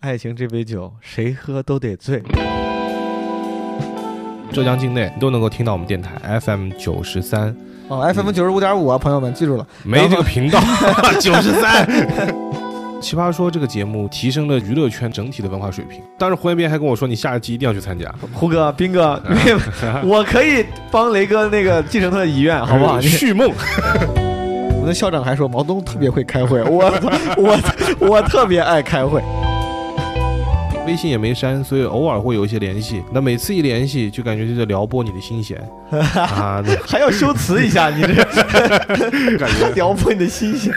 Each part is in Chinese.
爱情这杯酒，谁喝都得醉。浙江境内都能够听到我们电台 FM 九十三，哦，FM 九十五点五啊，朋友们记住了，没这个频道 九十三。奇葩说这个节目提升了娱乐圈整体的文化水平。当时胡彦斌还跟我说，你下一季一定要去参加。胡哥、斌哥，我可以帮雷哥那个继承他的遗愿，好不好？续梦。我们的校长还说毛东特别会开会，我我我特别爱开会。微信也没删，所以偶尔会有一些联系。那每次一联系，就感觉就在撩拨你的心弦 啊！还要修辞一下，你这感觉 撩拨你的心弦。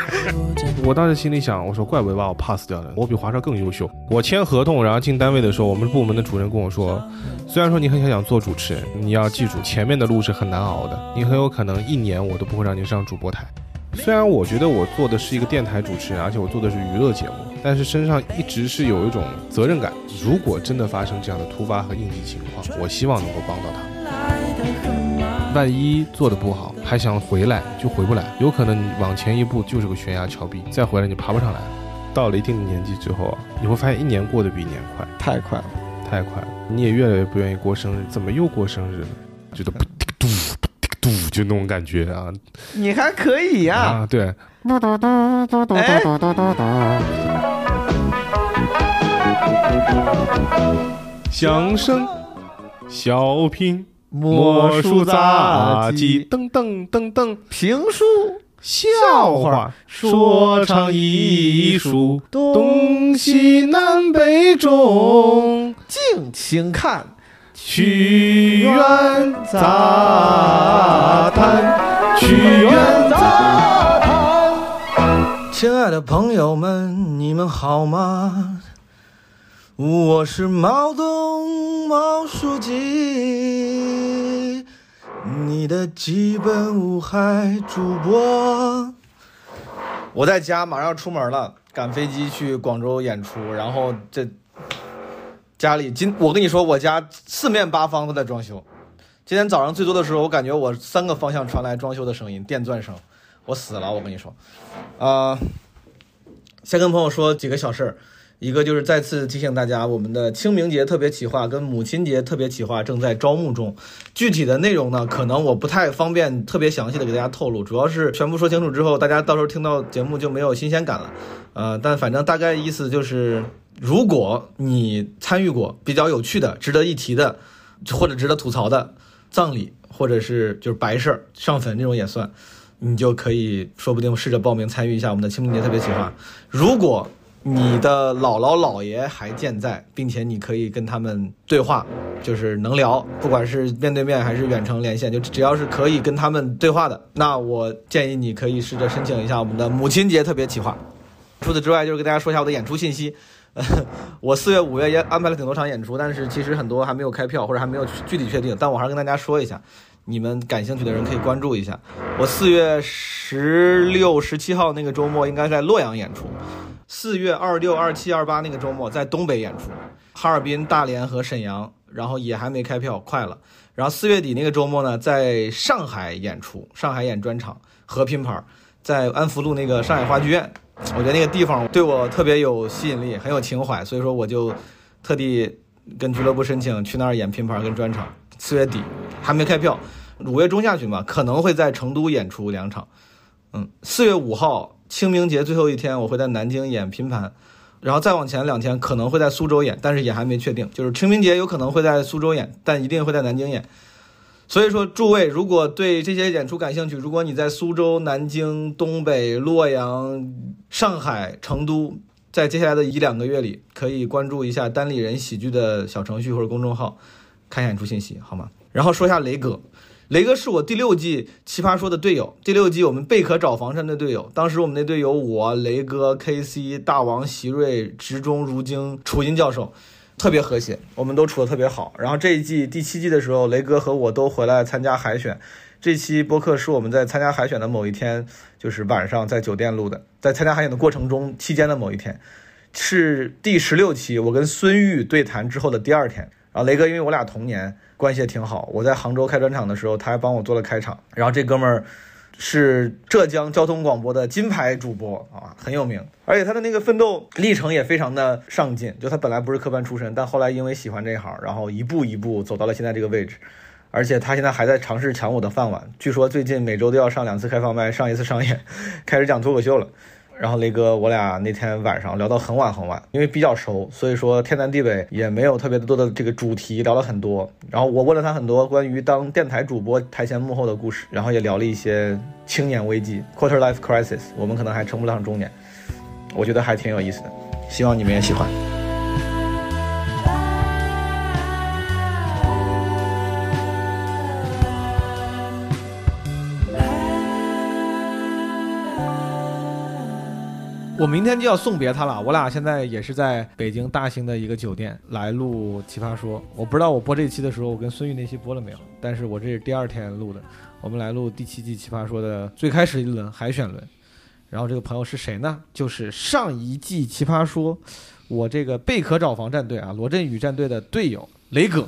我当时心里想，我说怪不得把我 pass 掉的，我比华少更优秀。我签合同，然后进单位的时候，我们部门的主任跟我说，虽然说你很想想做主持人，你要记住前面的路是很难熬的，你很有可能一年我都不会让你上主播台。虽然我觉得我做的是一个电台主持人，而且我做的是娱乐节目，但是身上一直是有一种责任感。如果真的发生这样的突发和应急情况，我希望能够帮到他。万一做的不好，还想回来就回不来，有可能你往前一步就是个悬崖峭壁，再回来你爬不上来。到了一定的年纪之后啊，你会发现一年过得比一年快，太快了，太快了。你也越来越不愿意过生日，怎么又过生日了？觉得不嘟。嘟，就那种感觉啊！你还可以呀！啊，对。相声、小品、魔术杂技，噔噔噔噔，评书、笑话、说唱艺术，东西南北中，敬请看。曲苑杂谈，曲苑杂谈。亲爱的朋友们，你们好吗？我是毛东毛书记，你的基本无害主播。我在家，马上出门了，赶飞机去广州演出，然后这。家里今我跟你说，我家四面八方都在装修。今天早上最多的时候，我感觉我三个方向传来装修的声音，电钻声，我死了。我跟你说，啊，先跟朋友说几个小事儿，一个就是再次提醒大家，我们的清明节特别企划跟母亲节特别企划正在招募中，具体的内容呢，可能我不太方便特别详细的给大家透露，主要是全部说清楚之后，大家到时候听到节目就没有新鲜感了。呃，但反正大概意思就是。如果你参与过比较有趣的、值得一提的，或者值得吐槽的葬礼，或者是就是白事儿、上坟这种也算，你就可以说不定试着报名参与一下我们的清明节特别企划。如果你的姥姥姥爷还健在，并且你可以跟他们对话，就是能聊，不管是面对面还是远程连线，就只要是可以跟他们对话的，那我建议你可以试着申请一下我们的母亲节特别企划。除此之外，就是跟大家说一下我的演出信息。我四月、五月也安排了挺多场演出，但是其实很多还没有开票或者还没有具体确定。但我还是跟大家说一下，你们感兴趣的人可以关注一下。我四月十六、十七号那个周末应该在洛阳演出，四月二六、二七、二八那个周末在东北演出，哈尔滨、大连和沈阳，然后也还没开票，快了。然后四月底那个周末呢，在上海演出，上海演专场和拼盘，在安福路那个上海话剧院。我觉得那个地方对我特别有吸引力，很有情怀，所以说我就特地跟俱乐部申请去那儿演拼盘跟专场。四月底还没开票，五月中下旬吧，可能会在成都演出两场。嗯，四月五号清明节最后一天，我会在南京演拼盘，然后再往前两天可能会在苏州演，但是也还没确定。就是清明节有可能会在苏州演，但一定会在南京演。所以说，诸位如果对这些演出感兴趣，如果你在苏州、南京、东北、洛阳、上海、成都，在接下来的一两个月里，可以关注一下单立人喜剧的小程序或者公众号，看演出信息，好吗？然后说一下雷哥，雷哥是我第六季奇葩说的队友，第六季我们贝壳找房山的队友，当时我们那队有我、雷哥、KC、大王、席瑞、直中、如京、楚音教授。特别和谐，我们都处的特别好。然后这一季第七季的时候，雷哥和我都回来参加海选。这期播客是我们在参加海选的某一天，就是晚上在酒店录的，在参加海选的过程中期间的某一天，是第十六期。我跟孙玉对谈之后的第二天。然后雷哥因为我俩同年，关系也挺好。我在杭州开专场的时候，他还帮我做了开场。然后这哥们儿是浙江交通广播的金牌主播啊，很有名。而且他的那个奋斗历程也非常的上进，就他本来不是科班出身，但后来因为喜欢这一行，然后一步一步走到了现在这个位置。而且他现在还在尝试抢我的饭碗，据说最近每周都要上两次开放麦，上一次商演，开始讲脱口秀了。然后雷哥，我俩那天晚上聊到很晚很晚，因为比较熟，所以说天南地北也没有特别多的这个主题，聊了很多。然后我问了他很多关于当电台主播台前幕后的故事，然后也聊了一些青年危机 （quarter life crisis），我们可能还称不上中年，我觉得还挺有意思的，希望你们也喜欢。我明天就要送别他了，我俩现在也是在北京大兴的一个酒店来录《奇葩说》。我不知道我播这期的时候，我跟孙玉那期播了没有，但是我这是第二天录的。我们来录第七季《奇葩说》的最开始一轮海选轮。然后这个朋友是谁呢？就是上一季《奇葩说》我这个贝壳找房战队啊，罗振宇战队的队友雷哥。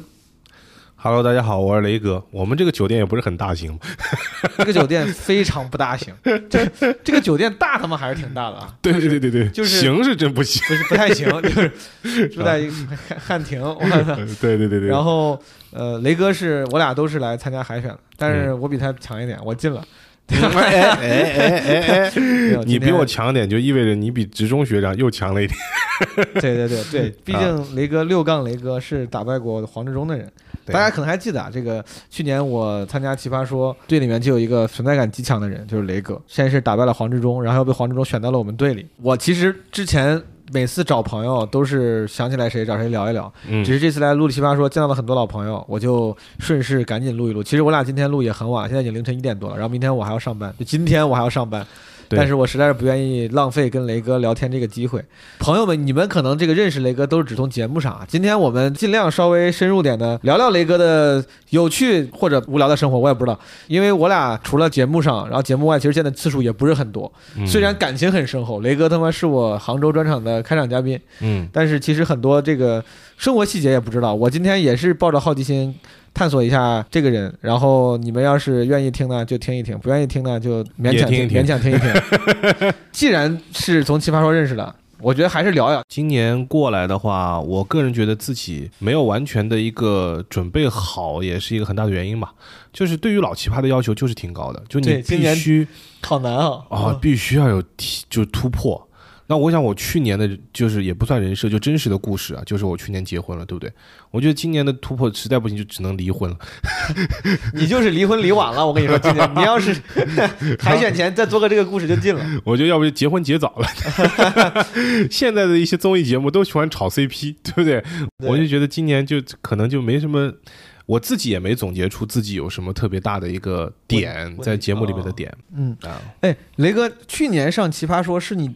Hello，大家好，我是雷哥。我们这个酒店也不是很大型，这个酒店非常不大型，这这个酒店大他妈还是挺大的啊，对对对对对，就是行是真不行。不是不太行，就是 住在汉汉庭，我操。对对对对。然后呃，雷哥是我俩都是来参加海选的，但是我比他强一点，我进了。哎哎哎哎哎，你比我。强点，就意味着你比职中学长又强了一点。对对对对，毕竟雷哥六杠雷哥是打败过黄志忠的人。大家可能还记得啊，这个去年我参加奇葩说队里面就有一个存在感极强的人，就是雷哥，先是打败了黄志忠，然后又被黄志忠选到了我们队里。我其实之前每次找朋友都是想起来谁找谁聊一聊，嗯只是这次来录奇葩说见到了很多老朋友，我就顺势赶紧录一录。其实我俩今天录也很晚，现在已经凌晨一点多了，然后明天我还要上班，就今天我还要上班。对但是我实在是不愿意浪费跟雷哥聊天这个机会。朋友们，你们可能这个认识雷哥都是只从节目上啊。今天我们尽量稍微深入点的聊聊雷哥的有趣或者无聊的生活，我也不知道，因为我俩除了节目上，然后节目外其实见的次数也不是很多。嗯虽然感情很深厚，雷哥他妈是我杭州专场的开场嘉宾，嗯但是其实很多这个生活细节也不知道。我今天也是抱着好奇心探索一下这个人，然后你们要是愿意听呢，就听一听；不愿意听呢，就勉强听勉强听一听。既然是从奇葩说认识的，我觉得还是聊聊。今年过来的话，我个人觉得自己没有完全的一个准备好，也是一个很大的原因吧。就是对于老奇葩的要求就是挺高的，就你今年必须好难啊！啊，必须要有提就突破。那我想，我去年的就是也不算人设，就真实的故事啊，就是我去年结婚了，对不对？我觉得今年的突破实在不行，就只能离婚了。你就是离婚离晚了，我跟你说，今年你要是 海选前再做个这个故事就进了。我觉得要不就结婚结早了。现在的一些综艺节目都喜欢炒 CP，对不对？对我就觉得今年就可能就没什么，我自己也没总结出自己有什么特别大的一个点在节目里面的点嗯，啊。哎，雷哥，去年上奇葩说是你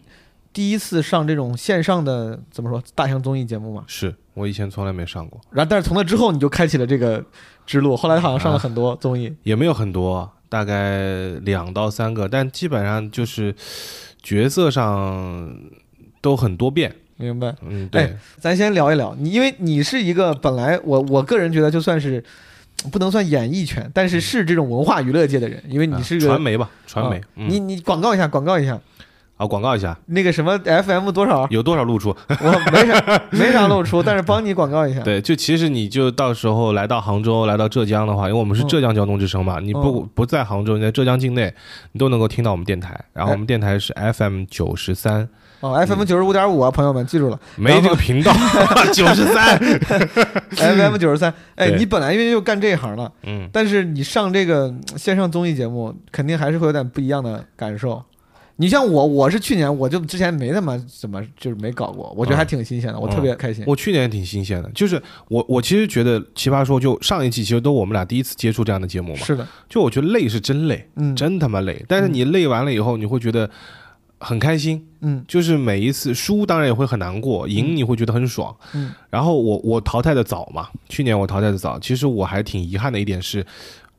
第一次上这种线上的怎么说大型综艺节目吗？是我以前从来没上过，然后，但是从那之后你就开启了这个之路，后来好像上了很多综艺。也没有很多，大概两到三个，但基本上就是角色上都很多变。明白？嗯，对，哎咱先聊一聊你，因为你是一个本来我我个人觉得就算是不能算演艺圈，但是是这种文化娱乐界的人，因为你啊是个、传媒吧，传媒你你广告一下，广告一下，啊，广告一下，那个什么 FM 多少？有多少露出？我没啥没啥露出，但是帮你广告一下。对，就其实你就到时候来到杭州，来到浙江的话，因为我们是嗯浙江交通之声嘛，你不不在杭州，你在浙江境内，你都能够听到我们电台。然后我们电台是 FM 九十三，哦，FM 九十五点五啊，朋友们记住了没这个频道，九十三。FM 九十三。哎，你本来因为就干这一行了，嗯，但是你上这个嗯线上综艺节目，肯定还是会有点不一样的感受。你像我，我是去年我就之前没他妈怎么就是没搞过，我觉得还挺新鲜的，我特别开心。我去年也挺新鲜的，就是我我其实觉得《奇葩说》就上一季其实都我们俩第一次接触这样的节目嘛，是的，就我觉得累是真累，嗯，真他妈累。但是你累完了以后，你会觉得很开心，嗯就是每一次输当然也会很难过，赢你会觉得很爽。嗯然后我我淘汰的早嘛，去年我淘汰的早，其实我还挺遗憾的一点是，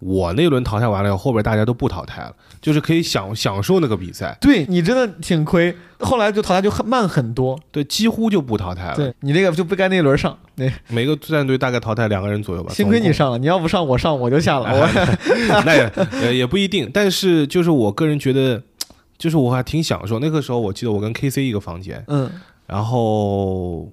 我那轮淘汰完了以后，后边大家都不淘汰了，就是可以享享受那个比赛，对你真的挺亏，后来就淘汰就很慢很多。对，几乎就不淘汰了。对你那个就不该那轮上，那每个战队大概淘汰两个人左右吧。幸亏你上了，你要不上我上我就下了。那也呃也不一定。但是就是我个人觉得，就是我还挺享受。那个时候我记得我跟 KC 一个房间，嗯然后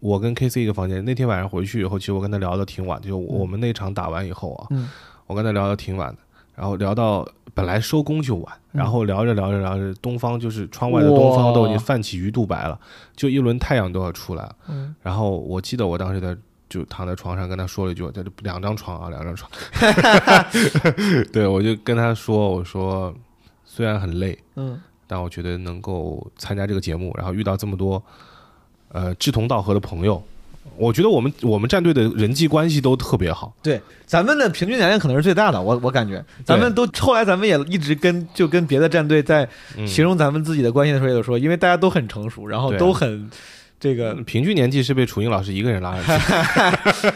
我跟 KC 一个房间。那天晚上回去以后，其实我跟他聊的挺晚，就我们那场打完以后啊，嗯我跟他聊的挺晚的，然后聊到本来收工就晚，嗯然后聊着聊着聊着，东方就是窗外的东方都已经泛起鱼肚白了，就一轮太阳都要出来了。嗯，然后我记得我当时在就躺在床上跟他说了一句，这两张床啊，两张床。对，我就跟他说，我说虽然很累，嗯但我觉得能够参加这个节目，然后遇到这么多呃志同道合的朋友，我觉得我们我们战队的人际关系都特别好。对，咱们的平均年龄可能是最大的，我我感觉，咱们都后来咱们也一直跟就跟别的战队在嗯，形容咱们自己的关系的时候，也有说，因为大家都很成熟，然后都很这个，平均年纪是被楚英老师一个人拉上去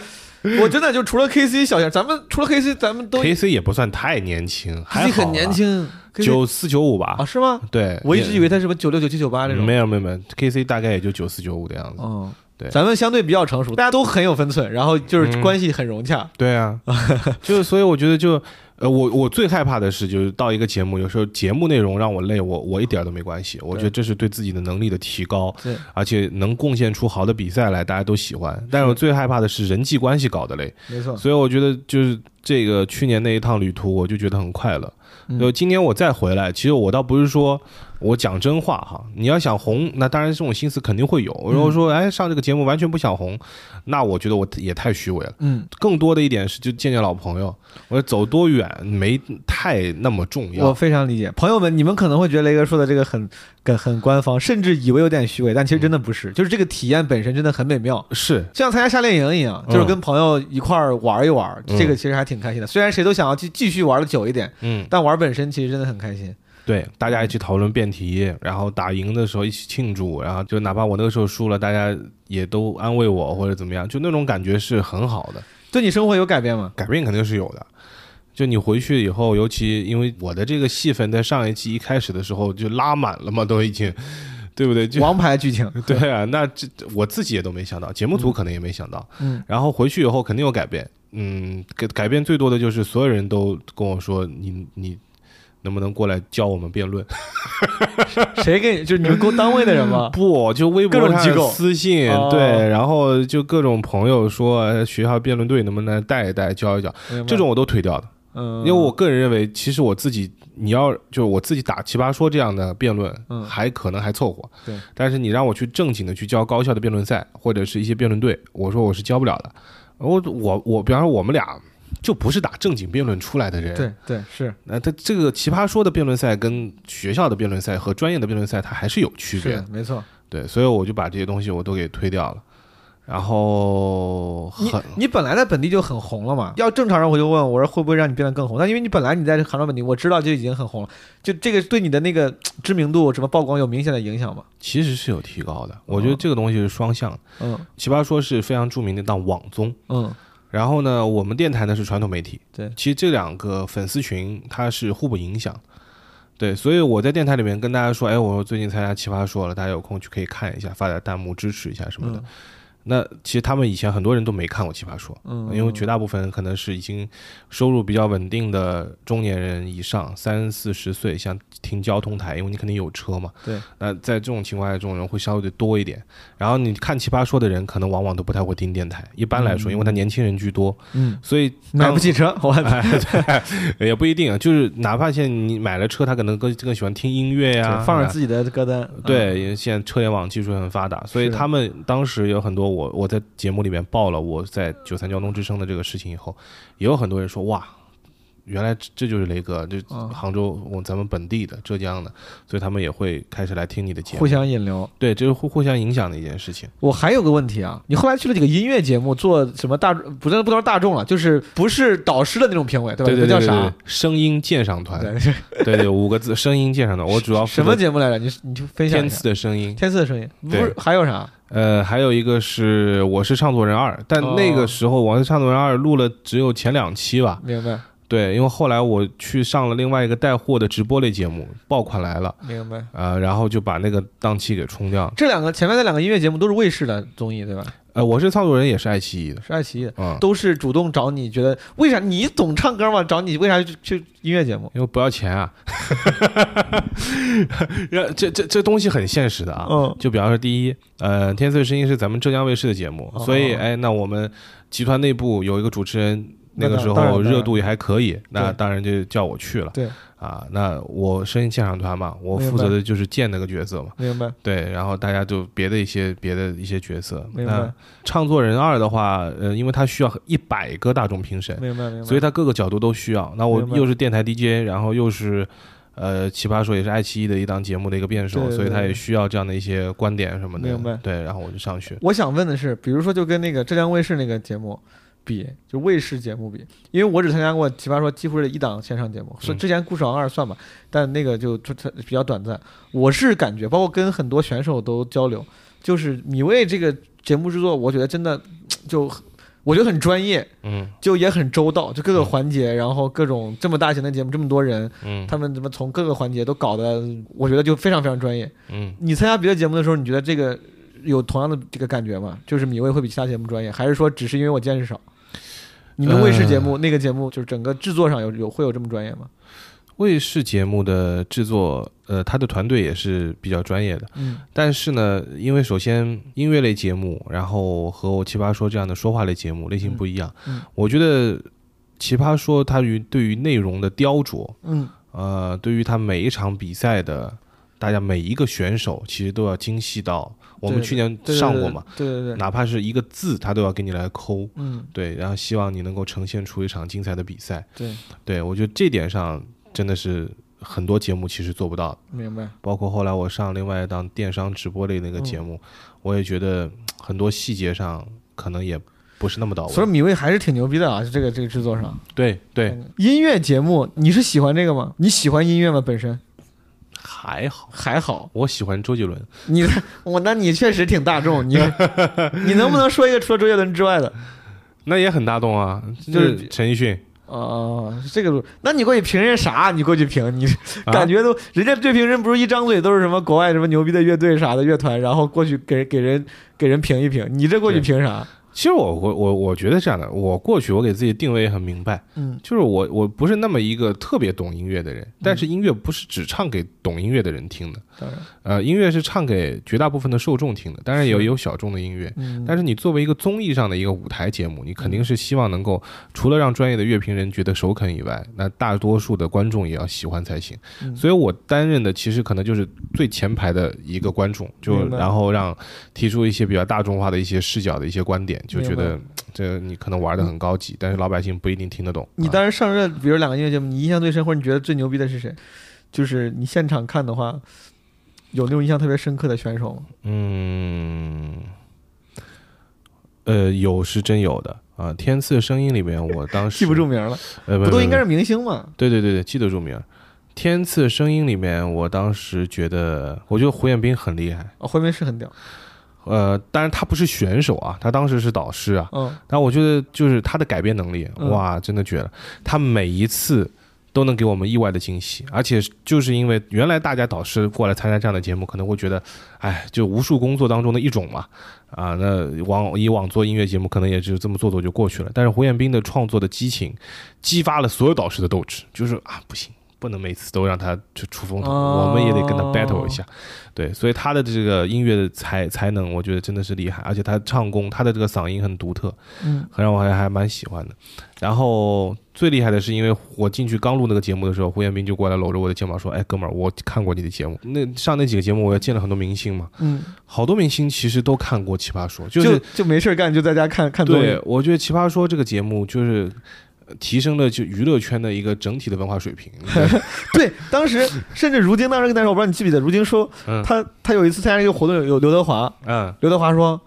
我真的就除了 KC 小样，咱们除了 KC，咱们都，KC 也不算太年轻，还好很年，轻九四九五吧啊，？是吗？对，我一直以为他是什么九六九七九八这种。没有没有没有，KC 大概也就九四九五的样子。嗯，对。咱们相对比较成熟，大家都很有分寸，然后就是嗯。关系很融洽。对啊，就是所以我觉得就呃，我我最害怕的是就是到一个节目，有时候节目内容让我累，我我一点儿都没关系，我觉得这是对自己的能力的提高，对，而且能贡献出好的比赛来，大家都喜欢。但是我最害怕的是人际关系搞得累，没错。所以我觉得就是这个去年那一趟旅途，我就觉得很快乐。嗯。就今年我再回来，其实我倒不是说我讲真话哈，你要想红，那当然这种心思肯定会有。如果说哎上这个节目完全不想红，那我觉得我也太虚伪了。嗯，更多的一点是就见见老朋友，我走多远没太那么重要我。非常理解，朋友们，你们可能会觉得雷哥说的这个很很很官方，甚至以为有点虚伪，但其实真的不是，就是这个体验本身真的很美妙。是就像参加夏令营一样，嗯就是跟朋友一块儿玩一玩，嗯这个其实还挺开心的。虽然谁都想要继继续玩的久一点，嗯，但玩本身其实真的很开心。对，大家一起讨论辩题，然后打赢的时候一起庆祝，然后就哪怕我那个时候输了，大家也都安慰我或者怎么样，就那种感觉是很好的。对你生活有改变吗？改变肯定是有的。就你回去以后，尤其因为我的这个戏份在上一季一开始的时候就拉满了嘛，都已经，对不对？就王牌剧情，对啊，那这我自己也都没想到，节目组可能也没想到。嗯，然后回去以后肯定有改变，嗯，改改变最多的就是所有人都跟我说，你你能不能过来教我们辩论？谁给你？就是你们公单位的人吗？不，就微博上各种机构私信，哦对，然后就各种朋友说呃学校辩论队能不能带一带教一教，这种我都推掉的。嗯，因为我个人认为，其实我自己，你要就是我自己打奇葩说这样的辩论，嗯还可能还凑合。对，但是你让我去正经的去教高校的辩论赛，或者是一些辩论队，我说我是教不了的。我我我，比方说我们俩就不是打正经辩论出来的人。对对是那他这个奇葩说的辩论赛跟学校的辩论赛和专业的辩论赛，它还是有区别的。没错。对，所以我就把这些东西我都给推掉了。然后你很你本来在本地就很红了嘛，要正常人我就问我说会不会让你变得更红？但因为你本来你在杭州本地，我知道就已经很红了，就这个对你的那个知名度、什么曝光有明显的影响吗？其实是有提高的。我觉得这个东西是双向的。嗯奇葩说是非常著名的一档网综，嗯，然后呢，我们电台呢是传统媒体。对其实这两个粉丝群它是互不影响。对，所以我在电台里面跟大家说，哎，我最近参加奇葩说了，大家有空去可以看一下，发点弹幕支持一下什么的。嗯那其实他们以前很多人都没看过奇葩说，嗯因为绝大部分可能是已经收入比较稳定的中年人以上，三四十岁，像听交通台，因为你肯定有车嘛。对。那在这种情况下，这种人会稍微的多一点。然后你看奇葩说的人，可能往往都不太会听电台。一般来说，嗯因为他年轻人居多，嗯，所以买不起车，我 哎，对，也不一定啊。就是哪怕现在你买了车，他可能更更喜欢听音乐呀、放着自己的歌单。嗯，对，因为现在车联网技术很发达，所以他们当时有很多我我在节目里面报了我在九三交通之声的这个事情以后，也有很多人说哇，原来这这就是雷哥，这嗯杭州我咱们本地的浙江的，所以他们也会开始来听你的节目互。相引流。对，这是互互相影响的一件事情。我还有个问题啊，你后来去了几个音乐节目，做什么大不是不能说大众了，就是不是导师的那种评委，对吧？那叫啥声音鉴赏团，对，对对，五个字，声音鉴赏团，我主要什么节目来着？你你就分享天。赐的声音。天赐的声音，不是还有啥？呃，还有一个是《我是唱作人二》，但那个时候《我是唱作人二》录了只有前两期吧，明白。对，因为后来我去上了另外一个带货的直播类节目，爆款来了，明白。呃，然后就把那个档期给冲掉。这两个前面那两个音乐节目都是卫视的综艺，对吧？呃，我是创作人，也是爱奇艺的，是爱奇艺的，嗯，都是主动找你，觉得为啥你懂唱歌吗？找你为啥去去音乐节目？因为不要钱啊。这这这东西很现实的啊。嗯就比方说，第一，呃，《天赐声音》是咱们浙江卫视的节目，哦所以，哎，那我们集团内部有一个主持人，那个时候热度也还可以，那当然就叫我去了。对啊，那我声音鉴赏团嘛，我负责的就是建那个角色嘛。明白，对，然后大家就别的一些别的一些角色。明白那唱作人二的话，呃，因为他需要一百个大众评审，明白，明白。所以他各个角度都需要。那我又是电台 DJ，然后又是呃奇葩说也是爱奇艺的一档节目的一个辩手，对对所以他也需要这样的一些观点什么的。明白对，然后我就上去。我想问的是，比如说就跟那个浙江卫视那个节目比，就卫视节目比，因为我只参加过《奇葩说》几乎是一档线上节目，所以嗯之前《故事王二》算吧，但那个就就它比较短暂。我是感觉，包括跟很多选手都交流，就是米未这个节目制作，我觉得真的就我觉得很专业，嗯就也很周到，就各个嗯环节，然后各种这么大型的节目，这么多人，嗯他们怎么从各个环节都搞得，我觉得就非常非常专业。嗯，你参加别的节目的时候，你觉得这个有同样的这个感觉吗？就是米未会比其他节目专业，还是说只是因为我见识少？你们卫视节目、那个节目，就是整个制作上有有会有这么专业吗？卫视节目的制作，呃，他的团队也是比较专业的。嗯。但是呢，因为首先音乐类节目，然后和我奇葩说这样的说话类节目类型不一样，嗯。我觉得奇葩说它于对于内容的雕琢，嗯。呃，对于它每一场比赛的，大家每一个选手其实都要精细到，我们去年上过嘛，对对对，哪怕是一个字，他都要给你来抠，嗯对，然后希望你能够呈现出一场精彩的比赛。对，对我觉得这点上真的是很多节目其实做不到的，明白。包括后来我上另外一档电商直播类那个节目，我也觉得很多细节上可能也不是那么到位。所以米未还是挺牛逼的啊，这个这个制作上。对对，音乐节目你是喜欢这个吗？你喜欢音乐吗？本身还好，还好。我喜欢周杰伦。你 我那你确实挺大众，你你能不能说一个除了周杰伦之外的？那也很大众啊，就是是陈奕迅，哦，这个路，那你过去评人啥？你过去评，你啊感觉都、人家对评人不是一张嘴都是什么国外什么牛逼的乐队啥的乐团，然后过去给给人给人评一评，你这过去评啥？其实我我我我觉得这样的，我过去我给自己定位也很明白，嗯。就是我我不是那么一个特别懂音乐的人，但是音乐不是只唱给懂音乐的人听的，当然，呃，音乐是唱给绝大部分的受众听的，当然也有小众的音乐。嗯，但是你作为一个综艺上的一个舞台节目，你肯定是希望能够除了让专业的乐评人觉得首肯以外，那大多数的观众也要喜欢才行。嗯。所以我担任的其实可能就是最前排的一个观众，就然后让提出一些比较大众化的一些视角的一些观点，就觉得这你可能玩的很高级，但是老百姓不一定听得懂。你啊。当时上任，比如两个音乐节目，你印象最深或者你觉得最牛逼的是谁？就是你现场看的话，有那种印象特别深刻的选手吗？嗯，呃，有是真有的啊。天赐声音里面，我当时记不住，名了，呃，不都应该是？明星吗？对对对对，记得住名儿。天赐声音里面，我当时觉得，我觉得胡彦斌很厉害。啊，回民是很屌，呃，当然他不是选手啊，他当时是导师啊。嗯但我觉得就是他的改编能力，哇，真的绝了！他每一次都能给我们意外的惊喜，而且就是因为原来大家导师过来参加这样的节目，可能会觉得，哎，就无数工作当中的一种嘛，啊，那往以往做音乐节目可能也就这么做做就过去了。但是胡彦斌的创作的激情，激发了所有导师的斗志，就是啊，不行。不能每次都让他去出风头，哦我们也得跟他 battle 一下，对，所以他的这个音乐的才才能，我觉得真的是厉害，而且他唱功，他的这个嗓音很独特，嗯很让我还还蛮喜欢的。然后最厉害的是，因为我进去刚录那个节目的时候，胡彦斌就过来搂着我的肩膀说：“哎，哥们儿，我看过你的节目。那上那几个节目，我也见了很多明星嘛，嗯，好多明星其实都看过《奇葩说》，就就是就没事儿干就在家看看对，，我觉得《奇葩说》这个节目就是。呃提升了就娱乐圈的一个整体的文化水平，对，当时甚至如今当时跟大家说，我不知道你记不记得，如今说嗯他他有一次参加一个活动，有有刘德华，嗯，刘德华说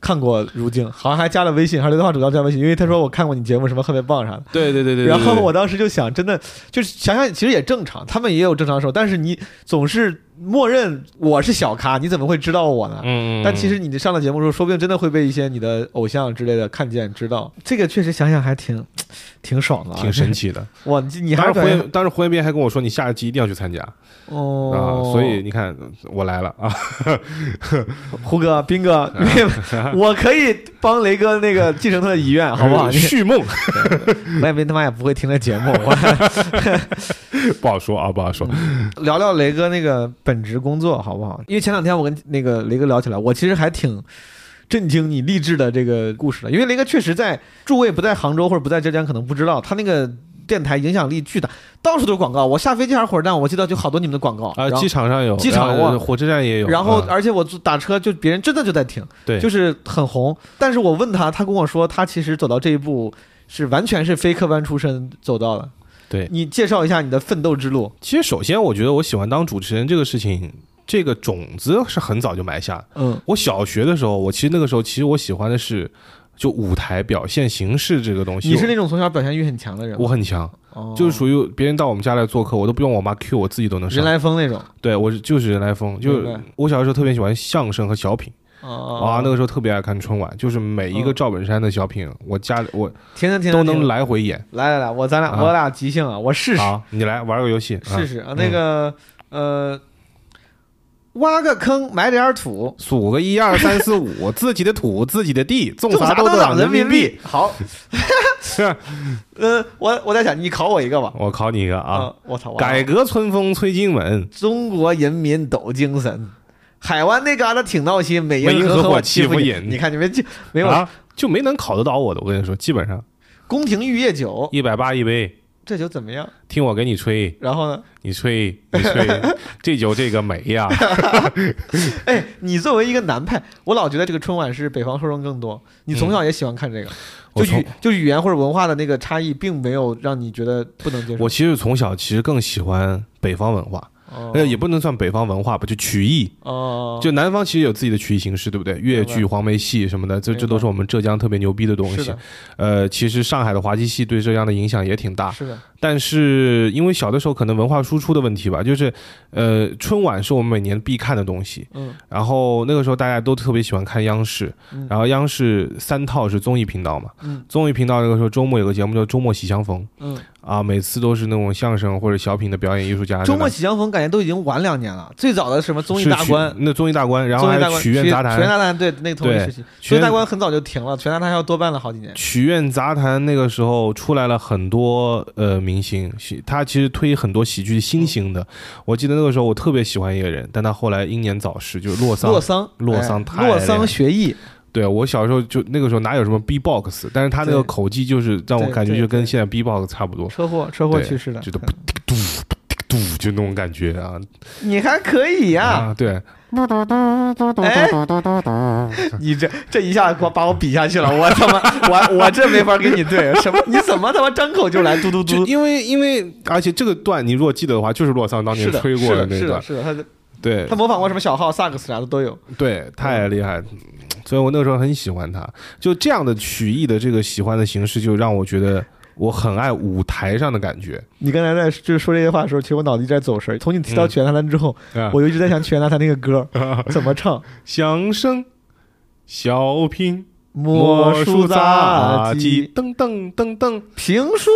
看过如今，好像还加了微信，还是刘德华主动加微信，因为他说我看过你节目，什么特别棒啥的。对对对对。对然后对我当时就想，真的就是想想，其实也正常，他们也有正常时候，但是你总是默认我是小咖，你怎么会知道我呢？嗯，嗯但其实你上了节目之后，说不定真的会被一些你的偶像之类的看见、知道。这个确实想想还挺挺爽的啊，挺神奇的。哇，你你还当时胡彦当时胡彦斌还跟我说，你下一季一定要去参加啊。哦，所以你看，我来了啊。胡哥、斌哥，我可以帮雷哥那个继承他的遗愿，好不好？续梦我也没他妈也不会听这节目，不好说啊，不好说。聊聊雷哥那个本职工作好不好？因为前两天我跟那个雷哥聊起来，我其实还挺震惊你励志的这个故事的，因为雷哥确实在诸位不在杭州或者不在浙江，可能不知道他那个。电台影响力巨大，到处都是广告。我下飞机还是火车站，我记得就好多你们的广告啊，机场上有，机场有火车站也有。然后啊而且我坐打车就别人真的就在听，对，就是很红。但是我问他，他跟我说，他其实走到这一步是完全是非科班出身走到了。对你介绍一下你的奋斗之路。其实首先我觉得我喜欢当主持人这个事情，这个种子是很早就埋下的。嗯我小学的时候，我其实那个时候其实我喜欢的是就舞台表现形式这个东西。你是那种从小表现欲很强的人，我很强，哦就是属于别人到我们家来做客，我都不用我妈 Q，我自己都能上。人来疯那种。对我是就是人来疯，就我小的时候特别喜欢相声和小品哦啊，那个时候特别爱看春晚，就是每一个嗯赵本山的小品，我家里我都能来回演。来来来，我咱俩啊我俩即兴啊，我试试好，你来玩个游戏，啊试试啊。那个呃，挖个坑埋点儿土，数个一二三四五，自己的土，自己的地，种种啥都都涨人民币。好，是，呃，我我在想，你考我一个吧。我考你一个啊，啊，我操，改革春风吹进门，中国人民抖精神。海湾那旮瘩挺闹心，美美英和我欺负负人你看你们就没有啊，就没能考得到我的。我跟你说，基本上。宫廷玉液酒，一百八一杯，这酒怎么样？听我给你吹，然后呢？你吹，你吹，这酒这个美呀，哎，你作为一个南派，我老觉得这个春晚是北方受众更多。你从小也喜欢看这个，就语就语言或者文化的那个差异，并没有让你觉得不能接受。我其实从小其实更喜欢北方文化，哦。呃，也不能算北方文化吧，就曲艺。哦，就南方其实有自己的曲艺形式，对不对？越剧、黄梅戏什么的，这这都是我们浙江特别牛逼的东西呃，其实上海的滑稽戏对浙江的影响也挺大，是的，但是因为小的时候可能文化输出的问题吧，就是呃，春晚是我们每年必看的东西。嗯。然后那个时候大家都特别喜欢看央视，嗯。然后央视三套是综艺频道嘛，嗯。综艺频道那个时候周末有个节目叫《周末喜相逢》嗯，啊，每次都是那种相声或者小品的表演艺术家。周末喜相逢感觉都已经晚两年了。最早的什么综艺大观，那综艺大观，然后曲苑杂谈，曲苑杂谈对那个同一时期，曲苑大观很早就停了，曲苑杂谈要多办了好几年。曲苑杂谈那个时候出来了很多呃明星，喜他其实推很多喜剧新兴的。我记得那个时候我特别喜欢一个人，但他后来英年早逝，就是洛桑。洛桑，洛桑哎洛桑学艺，对我小时候就那个时候哪有什么 B-box，但是他那个口技就是让我感觉就跟现在 B-box 差不多，车祸车祸去世的就，得嘟嘟就那种感觉啊你还可以呀、啊对，哎，你这这一下给我把我比下去了，我他妈我我这没法跟你对，什么你怎么他妈张口就来嘟嘟嘟？就因为因为而且这个段你如果记得的话，就是洛桑当年吹过是的，那段，是的，是的，他对他模仿过什么小号、萨克斯啥的都有。对，太厉害，所以我那个时候很喜欢他。就这样的曲艺的这个喜欢的形式，就让我觉得我很爱舞台上的感觉。你刚才在就是说这些话的时候，其实我脑子一直在走神儿。从你提到嗯曲苑大谈之后，啊我就一直在想曲苑大谈那个歌 怎么唱。响声、小品、魔术杂、技、噔噔噔噔、评书、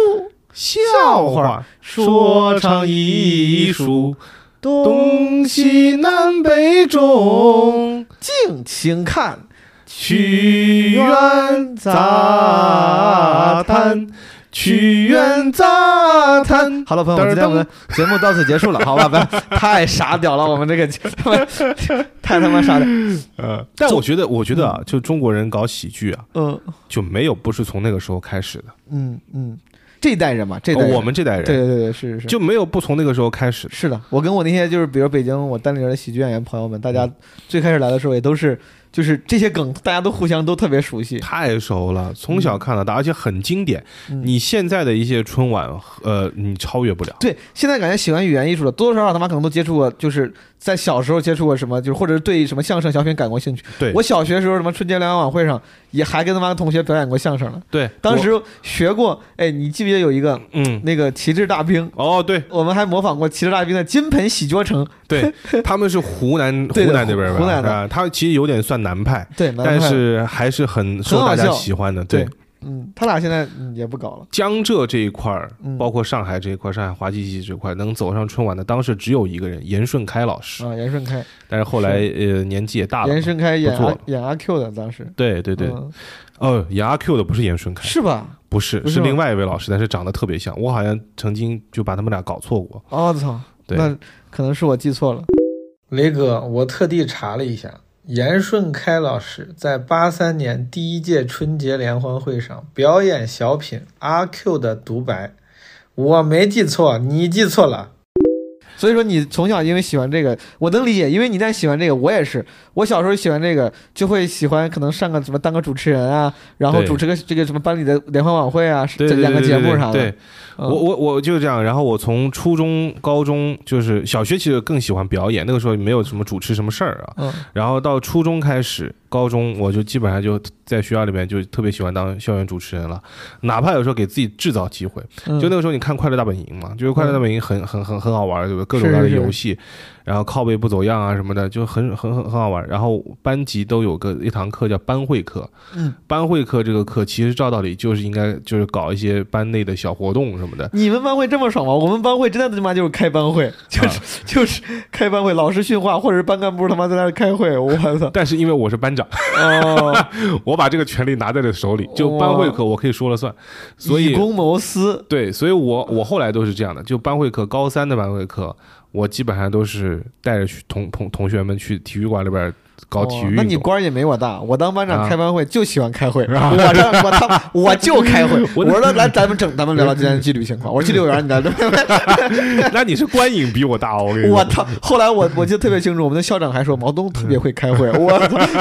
笑话、说唱艺术，东东西南北中，敬请看曲苑杂谈，曲苑杂谈。好了，朋友们，今天我们的节目到此结束了，好吧？不要太傻屌了，我们这个节目 太他妈傻屌。呃，但我觉得，我觉得啊，就中国人搞喜剧啊，嗯就没有不是从那个时候开始的。嗯嗯，这一代人嘛，这代人我们这代人对对对对是是是。就没有不从那个时候开始。是的，我跟我那些就是比如北京我单立人的喜剧演员朋友们，大嗯家最开始来的时候也都是，就是这些梗大家都互相都特别熟悉。太熟了，从小看到大，而且很经典。嗯你现在的一些春晚，呃，你超越不了。对，现在感觉喜欢语言艺术的多多少少他妈可能都接触过，就是在小时候接触过什么，就是或者是对什么相声小品感过兴趣。对我小学时候什么春节联欢晚会上也还跟他妈同学表演过相声了。对，当时学过，哎，你记不记得有一个嗯，那个旗帜大兵？哦，对。我们还模仿过旗帜大兵的金盆洗脚城，对，他们是湖南湖南那边吧，湖南的。他其实有点算南派，对，但是还是很受大家喜欢的。对。对，嗯，他俩现在嗯也不搞了。江浙这一块儿，嗯。包括上海这一块，上海滑稽戏这块能走上春晚的，当时只有一个人，严顺开老师。啊，严顺开，但是后来呃年纪也大了严，顺开演演阿 Q 的，当时。对对对，嗯。哦，演阿 Q 的不是严顺开，是吧？不是是另外一位老师，但是长得特别像，我好像曾经就把他们俩搞错过。我，操，对，那可能是我记错了。雷哥，我特地查了一下，严顺开老师在八三年第一届春节联欢会上表演小品《阿 Q 的独白》，我没记错，你记错了。所以说你从小因为喜欢这个，我能理解，因为你在喜欢这个，我也是。我小时候喜欢这个，就会喜欢可能上个什么当个主持人啊，然后主持个这个什么班里的联欢晚会啊，这两个节目啥的。我我我就这样，然后我从初中、高中，就是小学其实更喜欢表演，那个时候没有什么主持什么事儿啊。嗯然后到初中开始，高中我就基本上就在学校里面就特别喜欢当校园主持人了，哪怕有时候给自己制造机会。嗯，就那个时候你看《快乐大本营》嘛，就是《快乐大本营》很很很很好玩，对不对？各种各样的是是是游戏，然后靠背不走样啊什么的，就很很很很好玩。然后班级都有个一堂课叫班会课，嗯，班会课这个课其实照道理就是应该就是搞一些班内的小活动什么的。你们班会这么爽吗？我们班会真的他妈就是开班会，就是、就是开班会，老师训话，或者是班干部他妈在那儿开会，我 操！但是因为我是班长，哦，我把这个权利拿在了手里，就班会课我可以说了算，所以以公谋私，对，所以我我后来都是这样的，就班会课，高三的班会课，我基本上都是带着去同同同学们去体育馆里边搞体育。哦那你官儿也没我大，我当班长啊开班会就喜欢开会，我这我他我就开会，我说来咱们整咱们聊聊今天的纪律情况，我说纪律委员你来这，那你是观影比我大，我跟你说。我操！后来我我记得特别清楚，我们的校长还说毛东特别会开会，我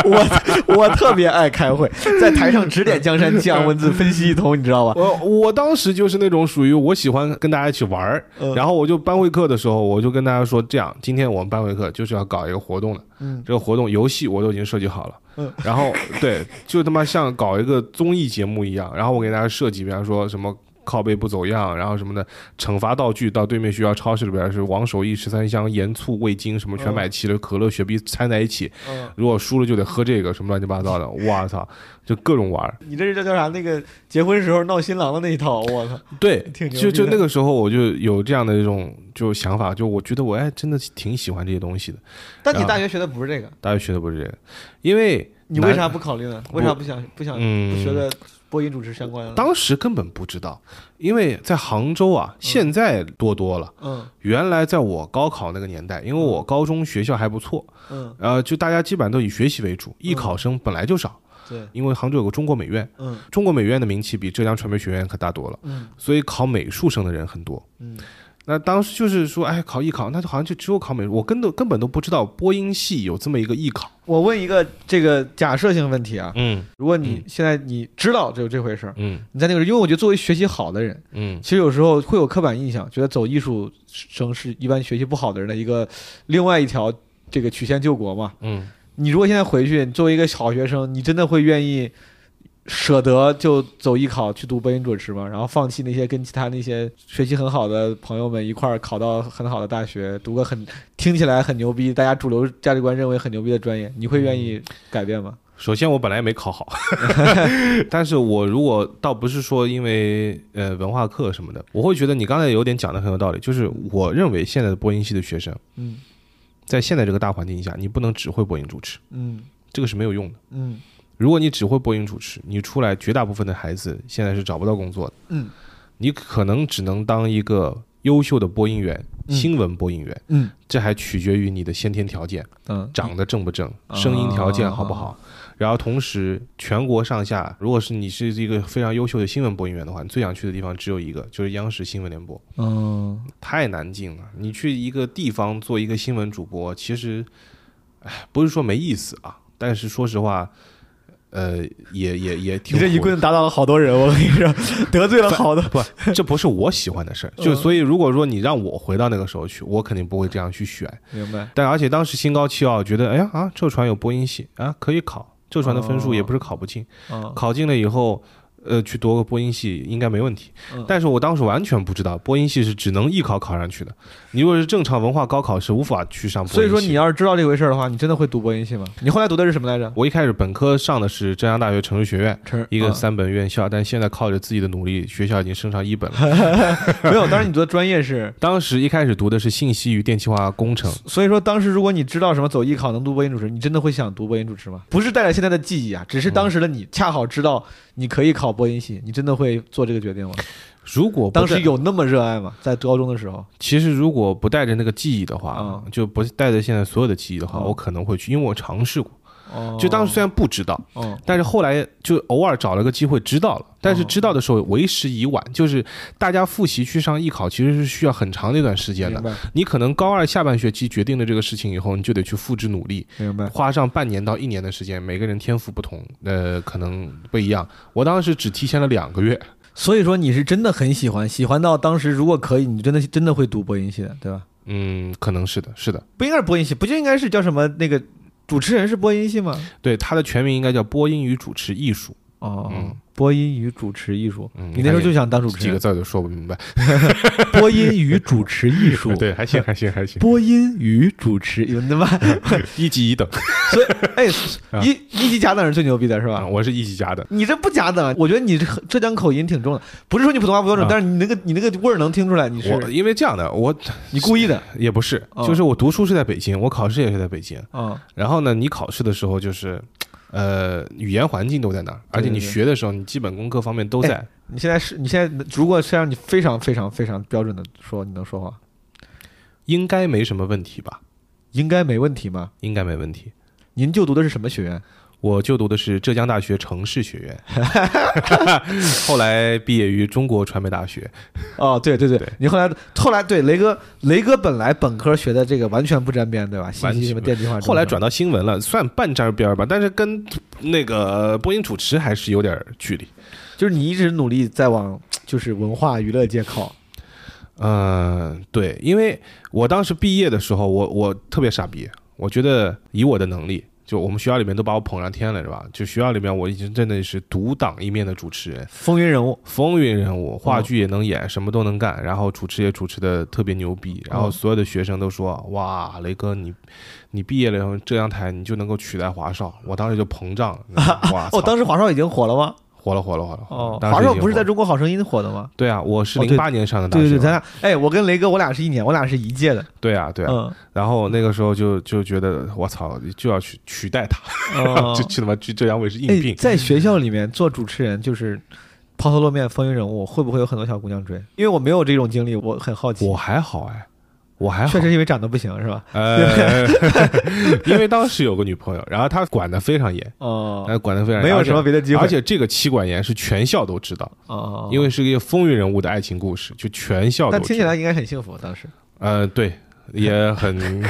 我我特别爱开会，在台上指点江山，激昂文字分析一通，你知道吧？我我当时就是那种属于我喜欢跟大家一起玩然后我就班会课的时候，我就跟大家说，这样，今天我们班会课就是要搞一个活动的，嗯这个活动游戏我都已经设计好了，嗯，然后对，就他妈像搞一个综艺节目一样，然后我给大家设计，比方说什么。靠背不走样，然后什么的惩罚道具，到对面学校超市里边是王守义十三香、盐醋味精什么全买齐了，可乐、雪碧掺在一起，嗯，如果输了就得喝这个，什么乱七八糟的，我操，就各种玩。你 这是叫叫啥？那个结婚时候闹新郎的那一套，我操！对，就就那个时候我就有这样的一种就想法，就我觉得我哎真的挺喜欢这些东西的。但你大学学的不是这个，大学学的不是这个，因为你为啥不考虑呢？为啥不想不想嗯不学的播音主持相关的？当时根本不知道，因为在杭州啊，现在多多了。嗯。原来在我高考那个年代，因为我高中学校还不错，嗯，呃，就大家基本上都以学习为主，艺考生本来就少，对，因为杭州有个中国美院，嗯。中国美院的名气比浙江传媒学院可大多了，嗯。所以考美术生的人很多。嗯那当时就是说，哎，考艺考，那就好像就只有考美术，我根本根本都不知道播音系有这么一个艺考。我问一个这个假设性问题啊，嗯如果你嗯现在你知道这有这回事儿，嗯你在那个，因为我觉得作为学习好的人，嗯其实有时候会有刻板印象，觉得走艺术生是一般学习不好的人的一个另外一条这个曲线救国嘛。嗯，你如果现在回去，你作为一个好学生，你真的会愿意舍得就走艺考去读播音主持嘛？然后放弃那些跟其他那些学习很好的朋友们一块儿考到很好的大学，读个很听起来很牛逼，大家主流价值观认为很牛逼的专业，你会愿意改变吗？首先我本来也没考好，但是我如果倒不是说因为呃文化课什么的，我会觉得你刚才有点讲的很有道理，就是我认为现在的播音系的学生，嗯在现在这个大环境下，你不能只会播音主持，嗯这个是没有用的。嗯如果你只会播音主持，你出来绝大部分的孩子现在是找不到工作的。嗯。你可能只能当一个优秀的播音员、嗯。新闻播音员，嗯。这还取决于你的先天条件，嗯。长得正不正，啊。声音条件好不好。然后同时，全国上下，如果是你是一个非常优秀的新闻播音员的话，你最想去的地方只有一个，就是央视新闻联播，嗯。太难进了。你去一个地方做一个新闻主播，其实，哎，不是说没意思啊，但是说实话，呃，也也也挺你这一棍子打倒了好多人，我跟你说，得罪了好多。不，这不是我喜欢的事儿。就嗯所以，如果说你让我回到那个时候去，我肯定不会这样去选。明白。但而且当时心高气傲，觉得哎呀啊，浙传有播音系啊，可以考。浙传的分数哦也不是考不进，啊考进了以后，呃，去读个播音系应该没问题。嗯但是我当时完全不知道播音系是只能艺考考上去的，你如果是正常文化高考是无法去上播音系。所以说你要是知道这回事儿的话，你真的会读播音系吗？你后来读的是什么来着？我一开始本科上的是浙江大学城市学院。一个啊三本院校，但现在靠着自己的努力，学校已经升上一本了。没有，当时你读的专业是，当时一开始读的是信息与电气化工程，所以说当时如果你知道什么走艺考能读播音主持，你真的会想读播音主持吗？不是带着现在的记忆啊，只是当时的你恰好知道你可以考播音系，你真的会做这个决定吗？如果当时有那么热爱吗？在高中的时候，其实如果不带着那个记忆的话，嗯就不带着现在所有的记忆的话，嗯我可能会去，因为我尝试过。哦就当时虽然不知道，哦但是后来就偶尔找了个机会知道了。但是知道的时候为时已晚，就是大家复习去上艺考，其实是需要很长的一段时间的你可能高二下半学期决定了这个事情以后，你就得去复制努力，明白，花上半年到一年的时间。每个人天赋不同，呃，可能不一样。我当时只提前了两个月，所以说你是真的很喜欢，喜欢到当时如果可以，你真的真的会读播音系的，对吧？嗯，可能是的，是的。不应该是播音系，不就应该是叫什么那个主持人是播音系吗？对，他的全名应该叫播音与主持艺术。哦，嗯播音与主持艺术，嗯你那时候就想当主持人？几个字儿都说不明白。播音与主持艺术，对，还行，还行，还行。播音与主持，有他妈，一级一等所以哎，啊一一级甲等是最牛逼的是啊，吧？我是一级甲等。你这不甲等，我觉得你这浙江口音挺重的，不是说你普通话不标准，啊但是你那个你那个味儿能听出来，你是我因为这样的，我你故意的也不是，哦就是我读书是在北京，我考试也是在北京。啊？然后呢，你考试的时候就是，呃，语言环境都在那儿，而且你学的时候，你基本功各方面都在。你现在是你现在如果是让你非常非常非常标准的说，你能说话，应该没什么问题吧？应该没问题吗？应该没问题。您就读的是什么学院？我就读的是浙江大学城市学院，后来毕业于中国传媒大学。哦，对对对，对你后来后来对雷哥，雷哥本来本科学的这个完全不沾边，对吧？信息什么电气化，后来转到新闻了，算半沾边儿吧，但是跟那个播音主持还是有点距离。就是你一直努力在往就是文化娱乐界靠。嗯，对，因为我当时毕业的时候，我我特别傻逼，我觉得以我的能力，就我们学校里面都把我捧上天了，是吧？就学校里面我已经真的是独当一面的主持人，风云人物，风云人物，话剧也能演，什么都能干，然后主持也主持的特别牛逼，然后所有的学生都说：“哇，雷哥你你毕业了以后，浙江台你就能够取代华少。”我当时就膨胀了，哇，哦，当时华少已经火了吗？火了火了火了！哦，华少不是在中国好声音火的吗？对啊，我是零八年上的大学，对对对，咱俩，哎，我跟雷哥我俩是一年，我俩是一届的。对啊对啊，嗯，然后那个时候就就觉得我操，就要去取代他，哦 就去他妈去浙江卫视应哎，在学校里面做主持人就是抛头露面、风云人物，会不会有很多小姑娘追？因为我没有这种经历，我很好奇。我还好哎，我还好确实因为长得不行是吧？呃，因为当时有个女朋友，然后她管得非常严，哦，呃，管得非常严，没有什么别的机会。而且这个妻管严是全校都知道，哦，因为是一个风云人物的爱情故事，就全校都知道。但听起来应该很幸福，当时。呃，对，也很，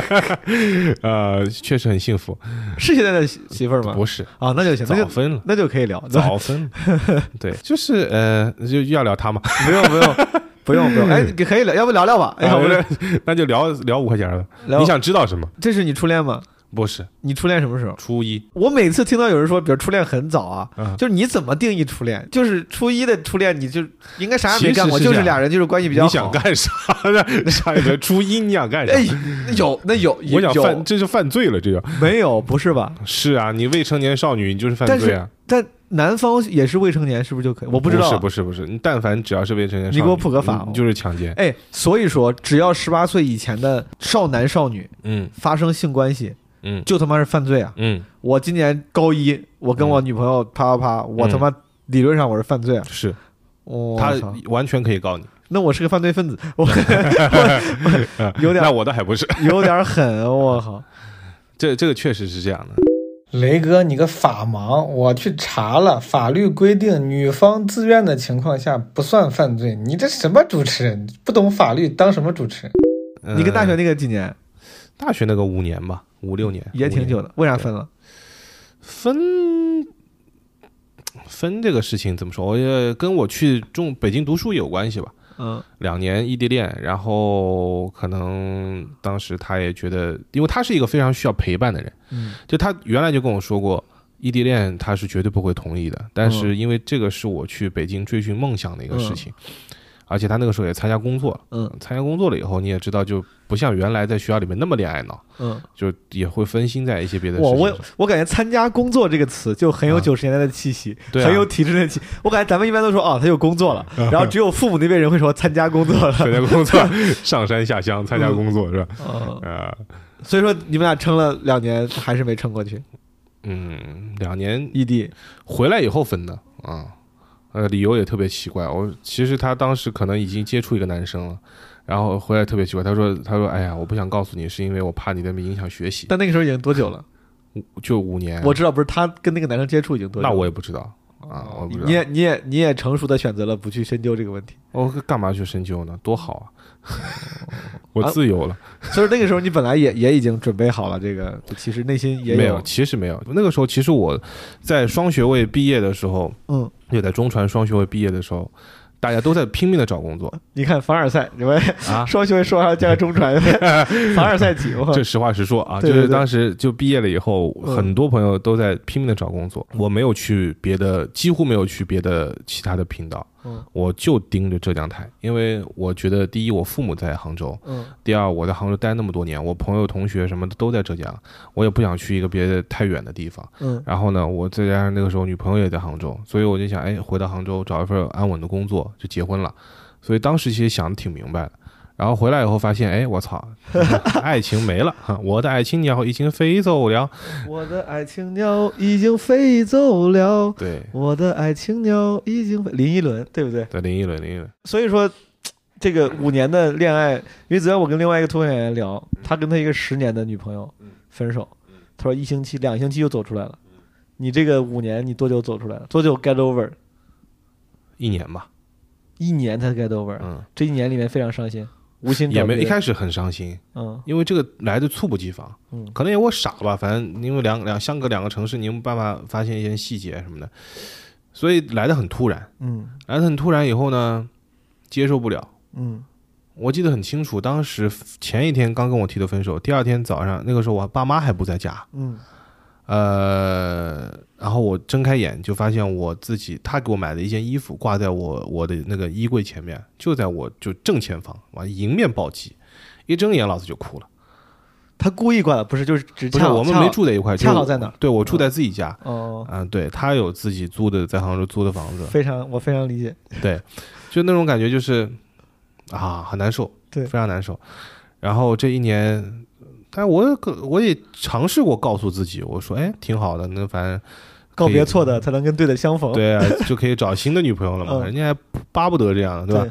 呃，确实很幸福。是现在的媳媳妇儿吗？不是，啊，那就行，那就早分了，那就可以聊。早分。对，就是呃，就要聊他嘛，不用不用不用不用，哎，可以聊，要不聊聊吧？哎，啊要不然那就聊聊五块钱的。你想知道什么？这是你初恋吗？不是你初恋什么时候？初一，我每次听到有人说，比如初恋很早啊，嗯就是你怎么定义初恋？就是初一的初恋，你就应该啥也没干过，就是俩人就是关系比较好。你想干啥呢？上一个初一你想干啥？哎，有那有有我想犯，这是犯罪了，这个没有？不是吧？是啊，你未成年少女，你就是犯罪啊！但男方也是未成年，是不是就可以？我不知道啊。不是不是不是，你但凡只要是未成年，你给我普个法你你就是强奸。哎，所以说，只要十八岁以前的少男少女嗯发生性关系，嗯就他妈是犯罪啊！嗯，我今年高一，我跟我女朋友啪啪啪，我他妈理论上我是犯罪啊！是我他完全可以告你，那我是个犯罪分子，我 我有点那我倒还不是。有点狠，我靠！这这个确实是这样的。雷哥，你个法盲！我去查了，法律规定女方自愿的情况下不算犯罪。你这什么主持人？不懂法律当什么主持人？嗯你跟大学那个几年大学那个五年吧，五六年也挺久的，为啥分了？分分这个事情怎么说？我也跟我去中北京读书有关系吧。嗯。两年异地恋，然后可能当时他也觉得，因为他是一个非常需要陪伴的人，嗯。就他原来就跟我说过，异地恋他是绝对不会同意的。但是因为这个是我去北京追寻梦想的一个事情，而且他那个时候也参加工作了。嗯参加工作了以后，你也知道，就不像原来在学校里面那么恋爱脑，嗯，就也会分心在一些别的事我我。我感觉“参加工作”这个词就很有啊九十年代的气息，对啊很有体制的气。我感觉咱们一般都说哦，他有工作了，然后只有父母那边人会说参加工作了。参加工作，上山下乡参加工作是吧？嗯，啊，所以说你们俩撑了两年，还是没撑过去，嗯，两年异地。回来以后分的啊，呃，理由也特别奇怪。我其实他当时可能已经接触一个男生了，然后回来特别奇怪。他说：“他说，哎呀，我不想告诉你，是因为我怕你那么影响学习。但那个时候已经多久了？就五年，我知道，不是他跟那个男生接触已经多久了？那我也不知道啊，我不知道。你也你也你也成熟的选择了不去深究这个问题。我干嘛去深究呢？多好啊！我啊自由了。所以那个时候你本来也也已经准备好了这个，其实内心也没有，其实没有。那个时候，其实我在双学位毕业的时候，嗯，也在中传双学位毕业的时候，大家都在拼命的找工作 你看凡尔赛，你们啊。双学位说完加个中传，凡尔赛体，我这实话实说啊，就是当时就毕业了以后，嗯很多朋友都在拼命的找工作。我没有去别的，几乎没有去别的其他的频道，嗯我就盯着浙江台，因为我觉得第一，我父母在杭州，嗯第二，我在杭州待那么多年，我朋友、同学什么的都在浙江，我也不想去一个别的太远的地方。嗯然后呢，我再加上那个时候女朋友也在杭州，所以我就想，哎，回到杭州找一份安稳的工作就结婚了。所以当时其实想的挺明白的。然后回来以后发现，哎，我操，爱情没了，哈 我的爱情鸟已经飞走了。我的爱情鸟已经飞走了，对，我的爱情鸟已经飞。林依轮对不对？对，林依轮，林依轮，所以说，这个五年的恋爱，因为昨天我跟另外一个脱口秀演员聊，他跟他一个十年的女朋友分手，他说一星期、两星期就走出来了。你这个五年，你多久走出来了？多久 get over？一年吧，一年才 get over，、嗯，这一年里面非常伤心，无心也没一开始很伤心，嗯。因为这个来的猝不及防，嗯。可能也我傻吧，反正因为两两相隔两个城市，你没有办法发现一些细节什么的，所以来的很突然，嗯。来的很突然以后呢，接受不了。嗯。我记得很清楚，当时前一天刚跟我提的分手，第二天早上那个时候我爸妈还不在家，嗯呃，然后我睁开眼就发现我自己他给我买的一件衣服挂在我我的那个衣柜前面，就在我就正前方，完迎面暴击，一睁眼老子就哭了。他故意挂的，不是就是只不是我们没住在一块，就恰好在哪儿对我住在自己家，哦，嗯，对他有自己租的在杭州租的房子，非常我非常理解，对，就那种感觉就是啊，很难受，对非常难受。然后这一年，但我可我也尝试过告诉自己，我说，哎，挺好的，那反正告别错的才能跟对的相逢，对啊，就可以找新的女朋友了嘛，嗯 人家还巴不得这样，对吧？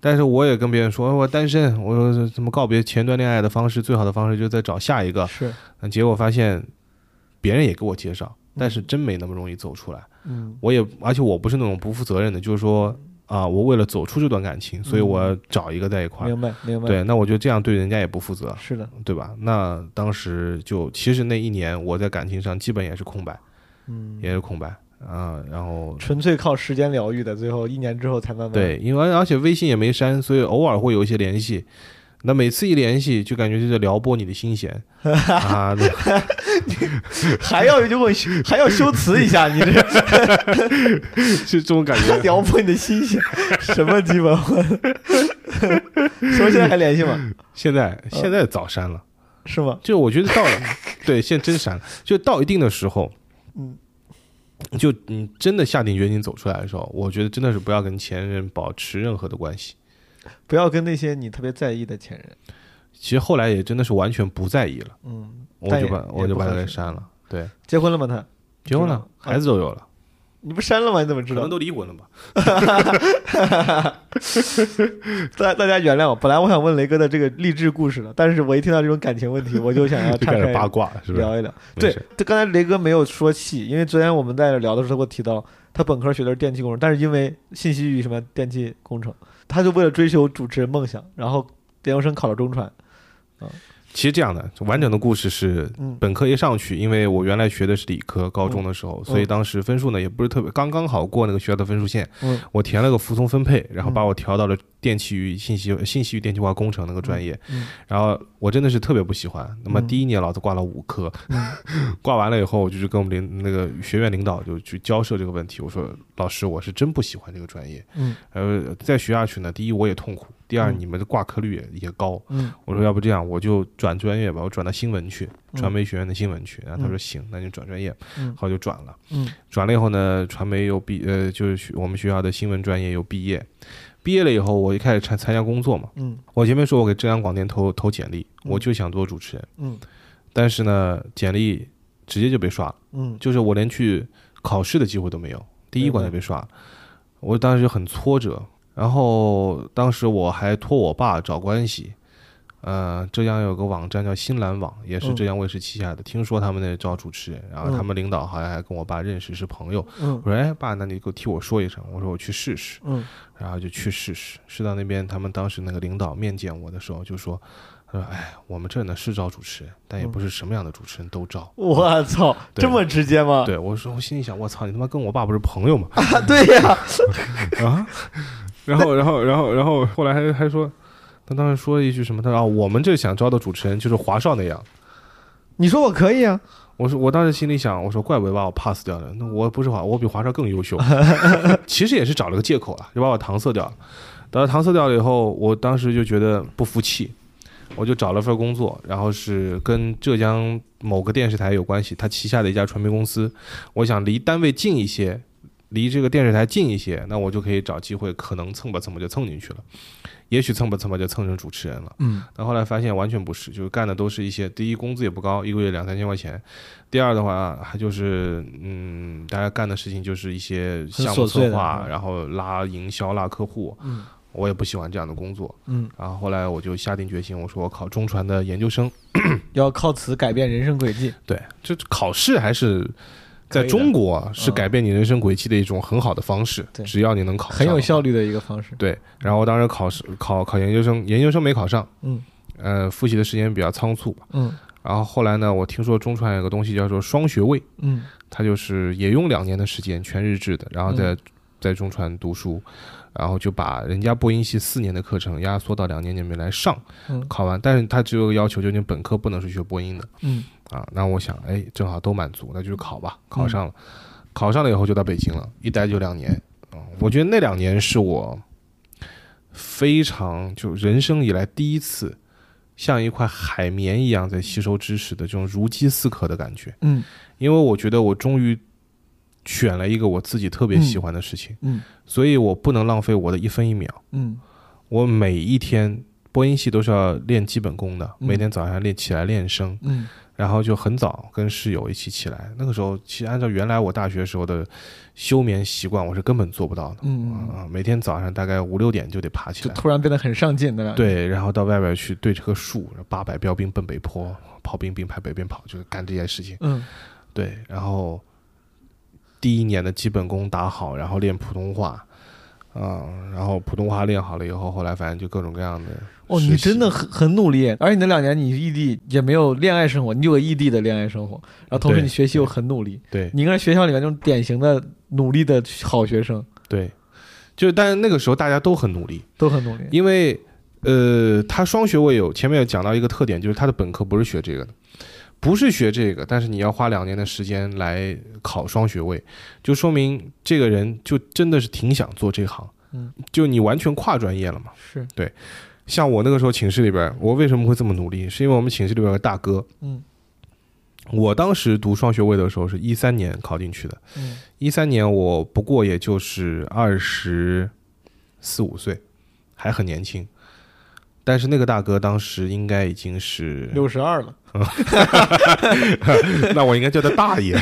但是我也跟别人说，我单身，我说怎么告别前段恋爱的方式，最好的方式就是再找下一个。是，那结果发现，别人也给我介绍，但是真没那么容易走出来。嗯我也，而且我不是那种不负责任的，就是说啊，我为了走出这段感情，所以我要找一个在一块儿。明白明白，对，那我觉得这样对人家也不负责，是的，对吧？那当时就其实那一年我在感情上基本也是空白，嗯，也是空白啊。然后纯粹靠时间疗愈的，最后一年之后才慢慢对，因为而且微信也没删，所以偶尔会有一些联系。那每次一联系，就感觉就在撩拨你的心弦啊！对 还要就问还要修辞一下，你这 是这种感觉。撩拨你的心弦，什么鸡巴话？所以现在还联系吗？现在现在早删了。是吗？就我觉得到了，对，现在真删了。就到一定的时候，嗯，就你真的下定决心走出来的时候，我觉得真的是不要跟前任保持任何的关系。不要跟那些你特别在意的前任，其实后来也真的是完全不在意了，嗯，我就把我就把他给删了。对，结婚了吗？他结婚了，孩子都有了，你不删了吗？你怎么知道可能？都离婚了吧？大大家原谅我，本来我想问雷哥的这个励志故事的，但是我一听到这种感情问题，我就想要开 开始八卦，是不是？聊一聊。对刚才雷哥没有说细，因为昨天我们在聊的时候，他给我提到他本科学的是电气工程，但是因为信息与什么电气工程，他就为了追求主持人梦想，然后研究生考了中传。嗯其实这样的完整的故事是，嗯。本科一上去，因为我原来学的是理科，高中的时候，所以当时分数呢也不是特别，刚刚好过那个学校的分数线。嗯。我填了个服从分配，然后把我调到了电气与信息信息与电气化工程那个专业，嗯然后我真的是特别不喜欢。那么嗯第一年老子挂了五科，嗯 挂完了以后，我就去跟我们领那个学院领导就去交涉这个问题。我说老师，我是真不喜欢这个专业，嗯呃，再学下去呢，第一我也痛苦，第二嗯你们的挂科率也也高。嗯我说要不这样，我就转专业吧，我转到新闻去，嗯传媒学院的新闻去。然后他说嗯行，那你转专业，嗯后就转了。嗯转了以后呢，传媒又毕呃，就是学我们学校的新闻专业又毕业。毕业了以后，我一开始参参加工作嘛。嗯我前面说我给浙江广电投投简历，嗯我就想做主持人，嗯但是呢，简历直接就被刷了，嗯就是我连去考试的机会都没有，第一关就被刷了。我当时就很挫折，然后当时我还托我爸找关系。呃，浙江有个网站叫新蓝网，也是嗯浙江卫视旗下的。听说他们那招主持人，然后他们领导好像还跟我爸认识，是朋友。嗯我说：“哎，爸，那你给我替我说一声。”我说：“我去试试。嗯”然后就去试试。试到那边，他们当时那个领导面见我的时候就说：“他说，哎，我们这呢是招主持人，但也不是什么样的主持人都招。我操，这么直接吗？对我说，我心里想，我操，你他妈跟我爸不是朋友吗？啊，对呀，啊！然后，然后，然后，然后后来还还说，他当时说了一句什么？他说啊，我们这想招的主持人就是华少那样。你说我可以啊，我说，我当时心里想，我说，怪不得把我 pass 掉了。那我不是华，我比华少更优秀。其实也是找了个借口了，就把我搪塞掉了。等到搪塞掉了以后，我当时就觉得不服气，我就找了份工作，然后是跟浙江某个电视台有关系，他旗下的一家传媒公司。我想离单位近一些，离这个电视台近一些，那我就可以找机会，可能蹭吧蹭吧就蹭进去了。也许蹭吧蹭吧就蹭成主持人了。嗯但后来发现完全不是，就是干的都是一些第一工资也不高，一个月两三千块钱；第二的话还就是嗯，大家干的事情就是一些项目策划，嗯然后拉营销、拉客户。嗯我也不喜欢这样的工作，嗯，然后后来我就下定决心，我说我考中传的研究生。要靠此改变人生轨迹。对，就考试还是在中国啊是嗯改变你人生轨迹的一种很好的方式，对。只要你能考上，很有效。率的一个方式。对，然后当时考试考考研究生，研究生没考上，嗯。呃，复习的时间比较仓促。嗯。然后后来呢，我听说中传有个东西叫做双学位，嗯。它就是也用两年的时间，全日制的，然后在、在中传读书，然后就把人家播音系四年的课程压缩到两年里面来上，嗯。考完，但是他只有个要求，就是你本科不能是学播音的。嗯啊。那我想，哎，正好都满足，那就去考吧，考上了，考上了以后就到北京了，一待就两年啊。我觉得那两年是我非常就人生以来第一次。像一块海绵一样在吸收知识的这种如饥似渴的感觉，嗯因为我觉得我终于选了一个我自己特别喜欢的事情，嗯所以我不能浪费我的一分一秒。嗯我每一天播音系都是要练基本功的，嗯每天早上练起来练声，嗯然后就很早跟室友一起起来。那个时候，其实按照原来我大学时候的休眠习惯，我是根本做不到的。嗯，啊，每天早上大概五六点就得爬起来，就突然变得很上进的。，对，然后到外边去对着棵树，八百标兵奔北坡，炮兵并排北边跑，就是干这件事情。嗯对，然后第一年的基本功打好，然后练普通话，啊、然后普通话练好了以后，后来反正就各种各样的。哦，你真的很很努力，而且你那两年你异地也没有恋爱生活，你有个异地的恋爱生活，然后同时你学习又很努力，对你应该是学校里面那种典型的努力的好学生，对，就是但是那个时候大家都很努力，都很努力。因为呃，他双学位有前面有讲到一个特点，就是他的本科不是学这个的。不是学这个，但是你要花两年的时间来考双学位，就说明这个人就真的是挺想做这行。嗯，就你完全跨专业了嘛。是对，像我那个时候寝室里边，我为什么会这么努力？是因为我们寝室里边有个大哥，嗯我当时读双学位的时候是一三年考进去的，嗯一三年我不过也就是二十四五岁，还很年轻。但是那个大哥当时应该已经是，六十二了。那我应该叫他大爷。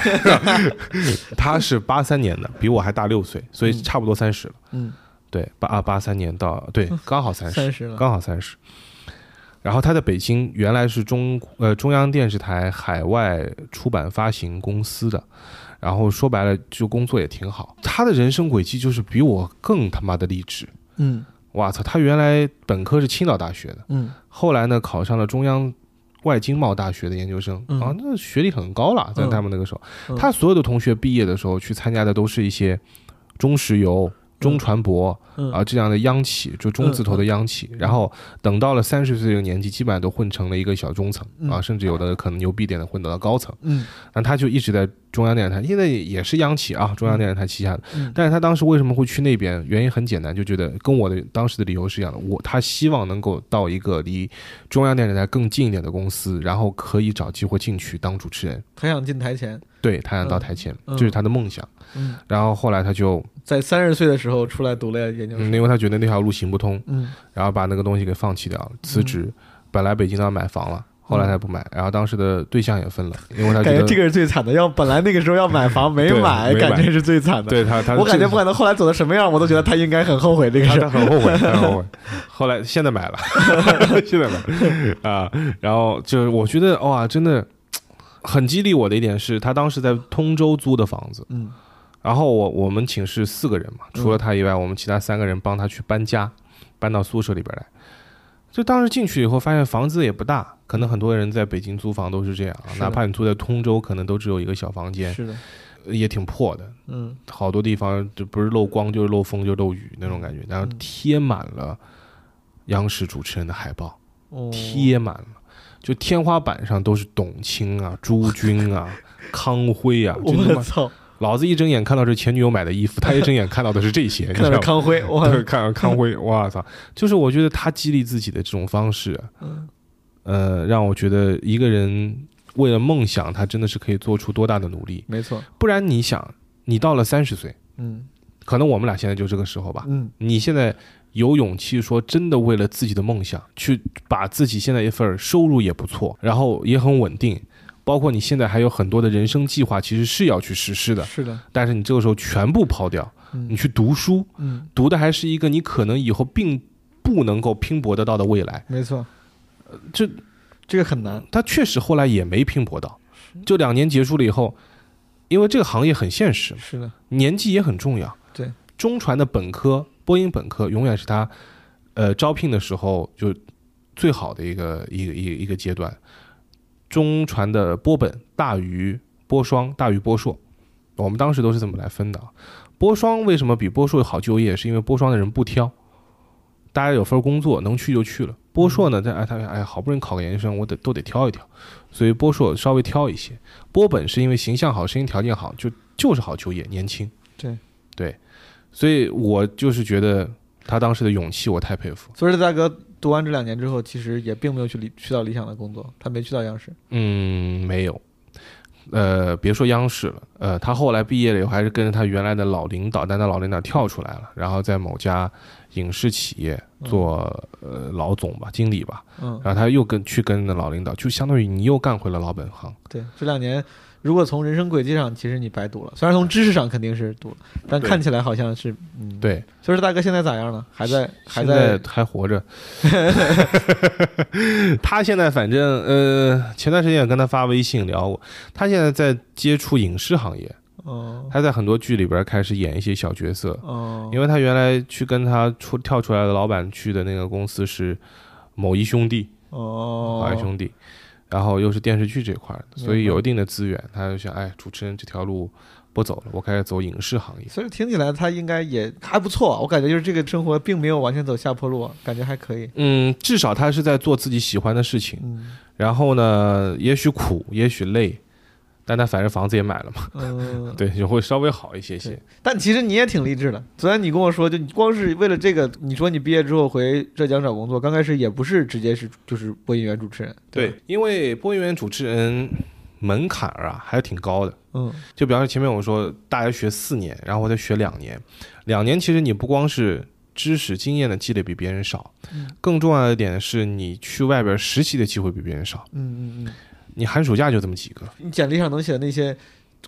他是八三年的，比我还大六岁，所以差不多三十了。嗯，对，八啊八三年到对，刚好三十。三十了。刚好三十。然后他在北京原来是中呃中央电视台海外出版发行公司的，然后说白了就工作也挺好。他的人生轨迹就是比我更他妈的励志。嗯哇操！他原来本科是青岛大学的，嗯后来呢考上了中央外经贸大学的研究生，嗯。啊，那学历很高了，在嗯。他们那个时候，嗯。他所有的同学毕业的时候去参加的都是一些中石油、中传博嗯啊这样的央企，就中字头的央企。然后等到了三十岁这个年纪，基本上都混成了一个小中层嗯啊，甚至有的可能牛逼点的混到了高层。嗯那他就一直在中央电视台，现在也是央企啊，中央电视台旗下的。嗯但是他当时为什么会去那边？原因很简单，就觉得跟我的当时的理由是一样的。我他希望能够到一个离中央电视台更近一点的公司，然后可以找机会进去当主持人。他想进台前，对他想到台前，嗯这是他的梦想。嗯，然后后来他就，在三十岁的时候出来读了研究嗯，生，因为他觉得那条路行不通，嗯然后把那个东西给放弃掉了，辞职。本来北京都要买房了，后来他不买，然后当时的对象也分了，因为他觉感觉这个是最惨的。要本来那个时候要买房没买，感觉是最惨的。对他他我感觉不管他后来走的什么样，我都觉得他应该很后悔这个事。他很后悔，很后悔。后来现在买了，现在买了啊。然后就是我觉得哇，真的很激励我的一点是，他当时在通州租的房子，嗯。然后我我们寝室四个人嘛，除了他以外，我们其他三个人帮他去搬家，搬到宿舍里边来。就当时进去以后，发现房子也不大，可能很多人在北京租房都是这样啊，哪怕你住在通州，可能都只有一个小房间，是的，也挺破的。嗯。好多地方就不是漏光就是漏风就漏雨那种感觉，然后嗯。贴满了央视主持人的海报，哦。贴满了，就天花板上都是董卿啊、朱军啊、康辉啊，就他妈我操，老子一睁眼看到是前女友买的衣服，他一睁眼看到的是这些，看？到康辉，我对，看到康辉，哇操！就是我觉得他激励自己的这种方式啊，嗯呃，让我觉得一个人为了梦想，他真的是可以做出多大的努力。没错，不然你想，你到了三十岁，嗯可能我们俩现在就这个时候吧，嗯你现在有勇气说真的为了自己的梦想，去把自己现在一份收入也不错，然后也很稳定，包括你现在还有很多的人生计划，其实是要去实施的，是的，但是你这个时候全部抛掉，你嗯去读书，嗯，读的还是一个你可能以后并不能够拼搏得到的未来，没错，这这个很难，他确实后来也没拼搏到，就两年结束了以后，因为这个行业很现实，是的，年纪也很重要。对，中传的本科，播音本科永远是他，呃，招聘的时候就最好的一个一个一个一个阶段。中传的播本大于播双，大于播硕，我们当时都是这么来分的啊。播双为什么比播硕好就业？是因为播双的人不挑，大家有份工作能去就去了。播硕呢，在哎他哎好不容易考个研究生，我得都得挑一挑，所以播硕稍微挑一些。播本是因为形象好，声音条件好，就就是好就业，年轻。对对，所以我就是觉得他当时的勇气，我太佩服。所以大哥读完这两年之后，其实也并没有去理去到理想的工作，他没去到央视，嗯，没有。呃，别说央视了，呃，他后来毕业了以后，还是跟着他原来的老领导，但他老领导跳出来了，然后在某家影视企业做、呃老总吧，经理吧，嗯，然后他又跟去跟着老领导，就相当于你又干回了老本行。对，这两年如果从人生轨迹上，其实你白读了，虽然从知识上肯定是读了，但看起来好像是，嗯，。对，所以说大哥现在咋样呢？还在还现在在还活着。他现在反正呃，前段时间也跟他发微信聊过，他现在在接触影视行业，哦他在很多剧里边开始演一些小角色，哦，因为他原来去跟他出跳出来的老板去的那个公司是某一兄弟，哦，华谊兄弟，然后又是电视剧这块的，明白所以有一定的资源，他就想，哎，主持人这条路不走了，我开始走影视行业。所以听起来他应该也还不错，我感觉就是这个生活并没有完全走下坡路，感觉还可以。嗯，至少他是在做自己喜欢的事情，嗯然后呢，也许苦，也许累，但他反正房子也买了嘛，嗯，对，就会稍微好一些些。但其实你也挺励志的。昨天你跟我说，就你光是为了这个，你说你毕业之后回浙江找工作，刚开始也不是直接是就是播音员主持人，吧对，，因为播音员主持人门槛儿啊还是挺高的。嗯就比方说前面我说大学学四年，然后我再学两年，两年其实你不光是知识经验的积累比别人少，嗯更重要的一点是你去外边实习的机会比别人少，嗯嗯嗯，你寒暑假就这么几个。你简历上能写的那些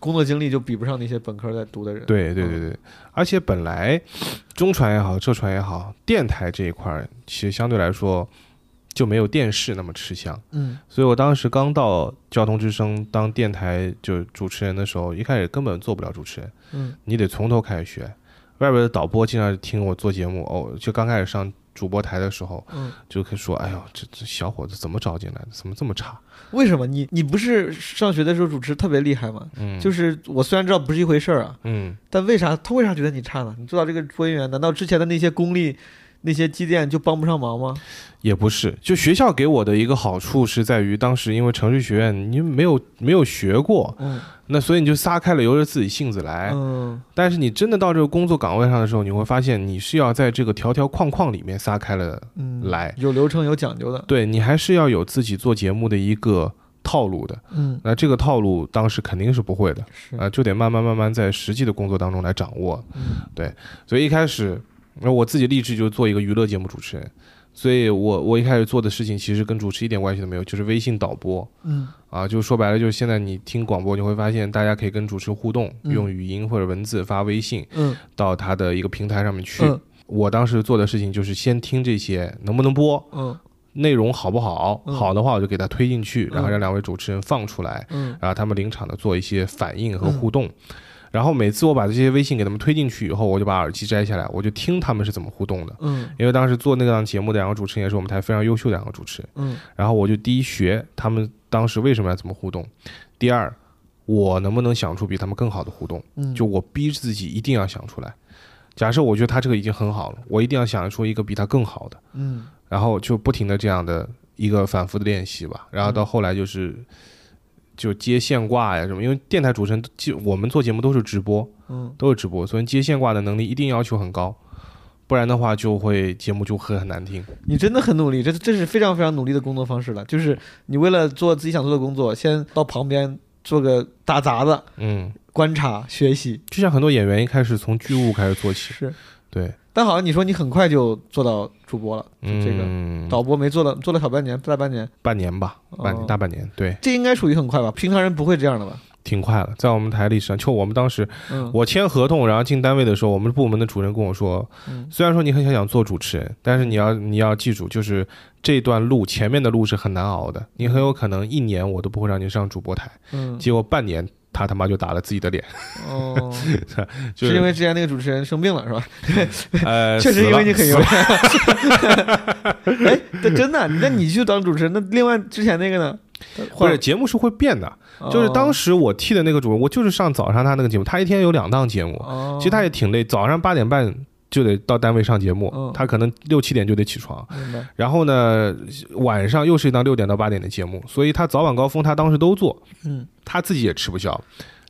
工作经历就比不上那些本科在读的人。对对对对，而且本来中传也好，浙传也好，电台这一块儿其实相对来说就没有电视那么吃香。嗯所以我当时刚到交通之声当电台就主持人的时候，一开始根本做不了主持人，嗯你得从头开始学。外边的导播经常听我做节目，哦，就刚开始上主播台的时候，嗯，就可以说，哎呦，这这小伙子怎么招进来的？怎么这么差？为什么你你不是上学的时候主持特别厉害吗？嗯，就是我虽然知道不是一回事儿啊，嗯，但为啥他为啥觉得你差呢？你做到这个播音员，难道之前的那些功力、那些机电就帮不上忙吗？也不是，就学校给我的一个好处是在于，当时因为程序学院你没有没有学过，嗯那所以你就撒开了，由着自己性子来。嗯但是你真的到这个工作岗位上的时候，你会发现你是要在这个条条框框里面撒开了嗯，来，有流程有讲究的。对你还是要有自己做节目的一个套路的。嗯，那这个套路当时肯定是不会的，是啊、就得慢慢慢慢在实际的工作当中来掌握。嗯所以一开始，那我自己立志就是做一个娱乐节目主持人，所以我我一开始做的事情其实跟主持一点关系都没有，就是微信导播嗯。啊，就说白了就是现在你听广播，你会发现大家可以跟主持互动，嗯。用语音或者文字发微信嗯到他的一个平台上面去。嗯。我当时做的事情就是先听这些能不能播，嗯内容好不好，嗯。好的话我就给他推进去，然后嗯。让两位主持人放出来，嗯。然后他们临场的做一些反应和互动。然后每次我把这些微信给他们推进去以后，我就把耳机摘下来，我就听他们是怎么互动的。嗯。因为当时做那档节目的两个主持人也是我们台非常优秀的两个主持人，嗯。然后我就第一学他们当时为什么要怎么互动，第二我能不能想出比他们更好的互动，嗯，就我逼自己一定要想出来。假设我觉得他这个已经很好了，我一定要想出一个比他更好的，嗯。然后就不停的这样的一个反复的练习吧，然后到后来就是就接线挂呀什么，因为电台主持人就我们做节目都是直播，嗯都是直播，所以接线挂的能力一定要求很高，不然的话就会节目就会很难听。你真的很努力，这这是非常非常努力的工作方式了。就是你为了做自己想做的工作，先到旁边做个打杂的嗯，观察学习。就像很多演员一开始从剧务开始做起，是，对，但好像你说你很快就做到主播了，就这个嗯，导播没做到，做了小半年，大半年，半年吧，半哦大半年，对，这应该属于很快吧？平常人不会这样的吧？挺快了。在我们台历史上，就我们当时嗯，我签合同，然后进单位的时候，我们部门的主任跟我说，嗯虽然说你很想想做主持人，但是你要你要记住，就是这段路前面的路是很难熬的，你很有可能一年我都不会让你上主播台，嗯，结果半年他他妈就打了自己的脸，哦，就是因为之前那个主持人生病了是吧？呃，确实因为你很有死了哎，这真的，那你去当主持人，那另外之前那个呢？不是节目是会变的，就是当时，时我替的那个主任，我就是上早上他那个节目，他一天有两档节目，哦其实他也挺累，早上八点半就得到单位上节目，嗯他可能六七点就得起床，然后呢晚上又是一档六点到八点的节目，所以他早晚高峰他当时都做，嗯他自己也吃不消，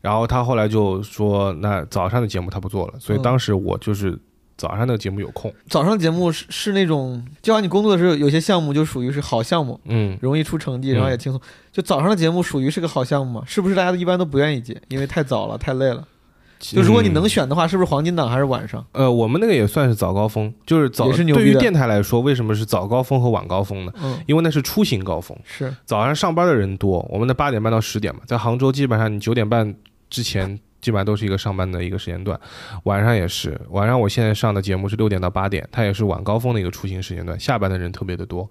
然后他后来就说那早上的节目他不做了，所以嗯当时我就是早上那个节目有空，早上节目是是那种，就像你工作的时候，有些项目就属于是好项目，嗯。容易出成绩，嗯然后也轻松。就早上的节目属于是个好项目吗？是不是大家一般都不愿意接，因为太早了，太累了？就如果你能嗯选的话，是不是黄金档还是晚上？呃，我们那个也算是早高峰，就是早也是牛对于电台来说，为什么是早高峰和晚高峰呢？嗯，因为那是出行高峰，是，早上上班的人多，我们的八点半到十点嘛，在杭州基本上你九点半之前基本上都是一个上班的一个时间段，晚上也是，晚上我现在上的节目是六点到八点，它也是晚高峰的一个出行时间段，下班的人特别的多。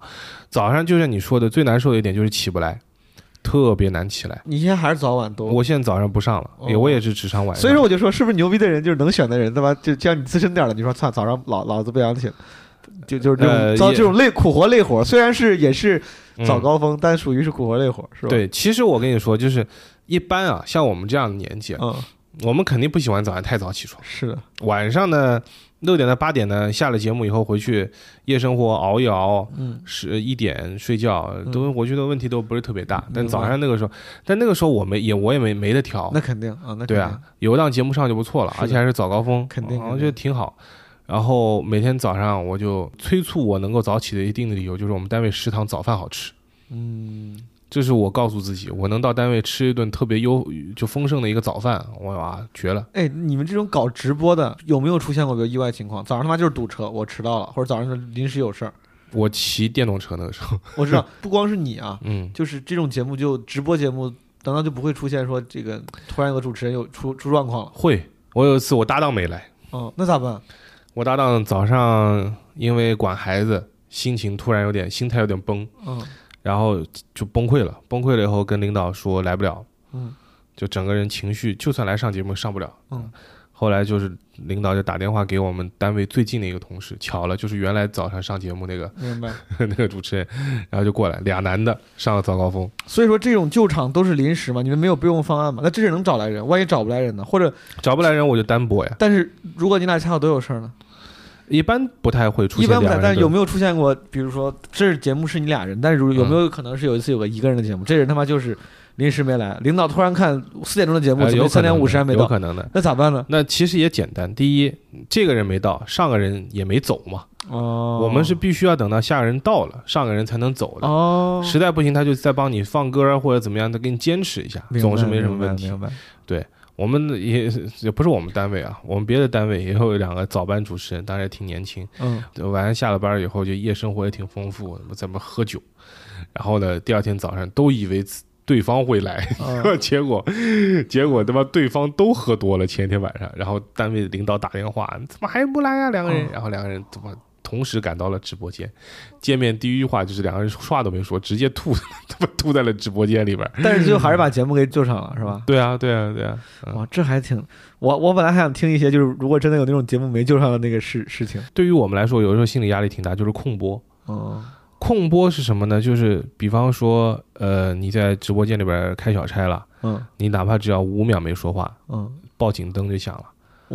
早上就像你说的，最难受的一点就是起不来，特别难起来。你现在还是早晚都。我现在早上不上了，哦我也是只上晚上。所以说我就说，是不是牛逼的人就是能选的人，对吧？就就像你资深点儿的，你说操，早上老老子不想起了，就就是这种、遭这种累苦活累活，虽然是也是嗯早高峰，但属于是苦活累活，是吧？，对，其实我跟你说，就是一般啊，像我们这样的年纪，嗯，我们肯定不喜欢早上太早起床。是的，晚上呢，六点到八点呢，下了节目以后回去夜生活熬一熬，嗯十一点睡觉，都我觉得问题都不是特别大。但早上那个时候，但那个时候我没也我也没没得调那，肯定啊，那对啊，，有一档节目上就不错了，而且还是早高峰，肯定我觉得挺好。然后每天早上我就催促我能够早起的一定的理由，就是我们单位食堂早饭好吃。嗯，这是我告诉自己，我能到单位吃一顿特别优就丰盛的一个早饭，我哇绝了！哎，你们这种搞直播的有没有出现过比如意外情况？早上他妈就是堵车，我迟到了，或者早上就临时有事儿。我骑电动车那个时候，我知道，不光是你啊，嗯，就是这种节目就直播节目，难道就不会出现说这个突然有个主持人有出出状况了？会。我有一次我搭档没来，嗯，那咋办？我搭档早上因为管孩子，心情突然有点心态有点崩，嗯然后就崩溃了。崩溃了以后跟领导说来不了，嗯就整个人情绪就算来上节目上不了。嗯，后来就是领导就打电话给我们单位最近的一个同事，巧了就是原来早上上节目那个明白。那个主持人，然后就过来，俩男的上了早高峰，所以说这种救场都是临时嘛，你们没有备用方案嘛？那这是能找来人，万一找不来人呢？或者，找不来人我就单播呀，但是如果你俩恰好都有事儿呢？一般不太会出现一般不太。但是有没有出现过？比如说，这节目是你俩人，但是如有没有可能是有一次有个一个人的节目，这人他妈就是临时没来，领导突然看四点钟的节目，呃有可怎么三点五十还没到？有可能的。那咋办呢？那其实也简单，第一，这个人没到，上个人也没走嘛。哦我们是必须要等到下个人到了，上个人才能走的。哦，实在不行，他就再帮你放歌啊或者怎么样，他给你坚持一下，总是没什么问题。明白。明我们也也不是我们单位啊，我们别的单位也有两个早班主持人，当然也挺年轻。嗯，晚上下了班以后，就夜生活也挺丰富，在那边喝酒，然后呢，第二天早上都以为对方会来，哦 结果结果他妈对方都喝多了，前一天晚上，然后单位领导打电话，怎么还不来呀、两个人，哦然后两个人怎么同时赶到了直播间，见面第一句话就是两个人话都没说，直接吐，他 妈吐在了直播间里边。但是最后还是把节目给救上了，是吧？对啊，对啊，对啊，嗯哇，这还挺……我我本来还想听一些，就是如果真的有那种节目没救上的那个事事情。对于我们来说，有的时候心理压力挺大，就是控播。嗯控播是什么呢？就是比方说，呃，你在直播间里边开小差了，嗯你哪怕只要五秒没说话，嗯，报警灯就响了；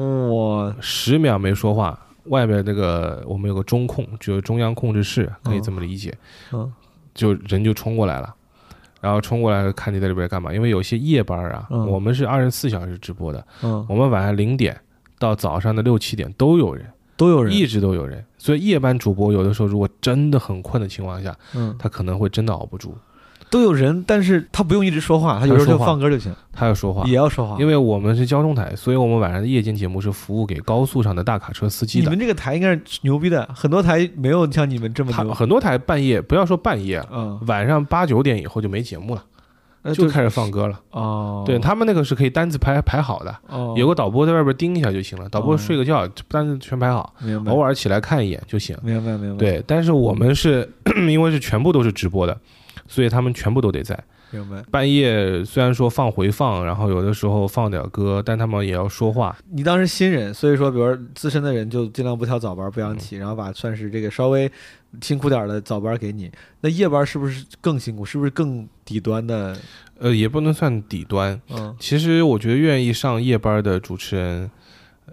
我十秒没说话，外边那个我们有个中控，就是中央控制室，可以这么理解，嗯就人就冲过来了。然后冲过来看你在里边干嘛？因为有些夜班啊，嗯我们是二十四小时直播的，嗯我们晚上零点到早上的六七点都有人，都有人一直都有人。所以夜班主播有的时候如果真的很困的情况下，嗯他可能会真的熬不住，都有人，但是他不用一直说话，他有时候就放歌就行，他要说话也。要说话。因为我们是交通台，所以我们晚上的夜间节目是服务给高速上的大卡车司机的。你们这个台应该是牛逼的，很多台没有像你们这么牛。很多台半夜，不要说半夜，嗯，晚上八九点以后就没节目了，就开始放歌了。哦。对他们那个是可以单子排排好的，哦，有个导播在外边盯一下就行了，导播哦睡个觉，单子全排好，偶尔起来看一眼就行。明白明白，，对，但是我们是 因为是全部都是直播的，所以他们全部都得在。明白。半夜虽然说放回放，然后有的时候放点歌，但他们也要说话。你当时新人，所以说，比如说资深的人就尽量不挑早班，不想嗯起，然后把算是这个稍微辛苦点儿的早班给你。那夜班是不是更辛苦？是不是更底端的？呃，也不能算底端。嗯其实我觉得愿意上夜班的主持人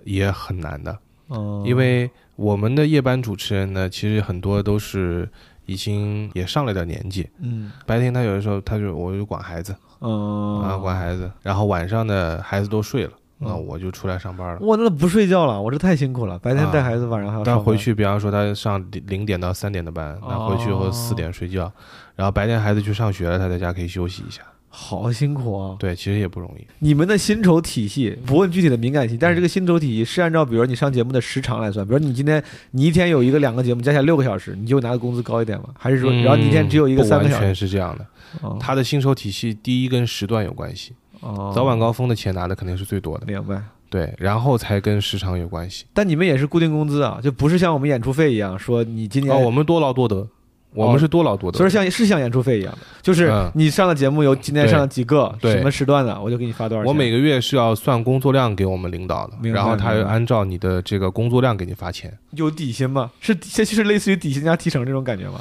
也很难的，嗯，因为我们的夜班主持人呢，其实很多都是已经也上了点年纪。嗯。白天他有的时候他就我就管孩子。嗯啊，管孩子，然后晚上呢孩子都睡了，嗯。那我就出来上班了。我，那不睡觉了，我这太辛苦了，白天带孩子，晚上还要上班。但回去，比方说他上零点到三点的班，那回去以后哦四点睡觉，然后白天孩子去上学了，他在家可以休息一下。好辛苦啊！对，其实也不容易。你们的薪酬体系不问具体的敏感性，但是这个薪酬体系是按照比如你上节目的时长来算，比如你今天你一天有一个两个节目加起来六个小时，你就拿的工资高一点吗？还是说，然后你一天只有一个三个小时？完全是这样的。哦他的薪酬体系第一跟时段有关系，哦早晚高峰的钱拿的肯定是最多的，明白。对，然后才跟时长有关系。但你们也是固定工资啊，就不是像我们演出费一样，说你今年，哦，我们多劳多得，我们是多劳多得。所以像是像演出费一样的，就是嗯你上的节目有今天上了几个什么时段的，我就给你发多少钱。我每个月是要算工作量给我们领导的，然后他按照你的这个工作量给你发钱。有底薪吗？是这就是类似于底薪加提成这种感觉吗？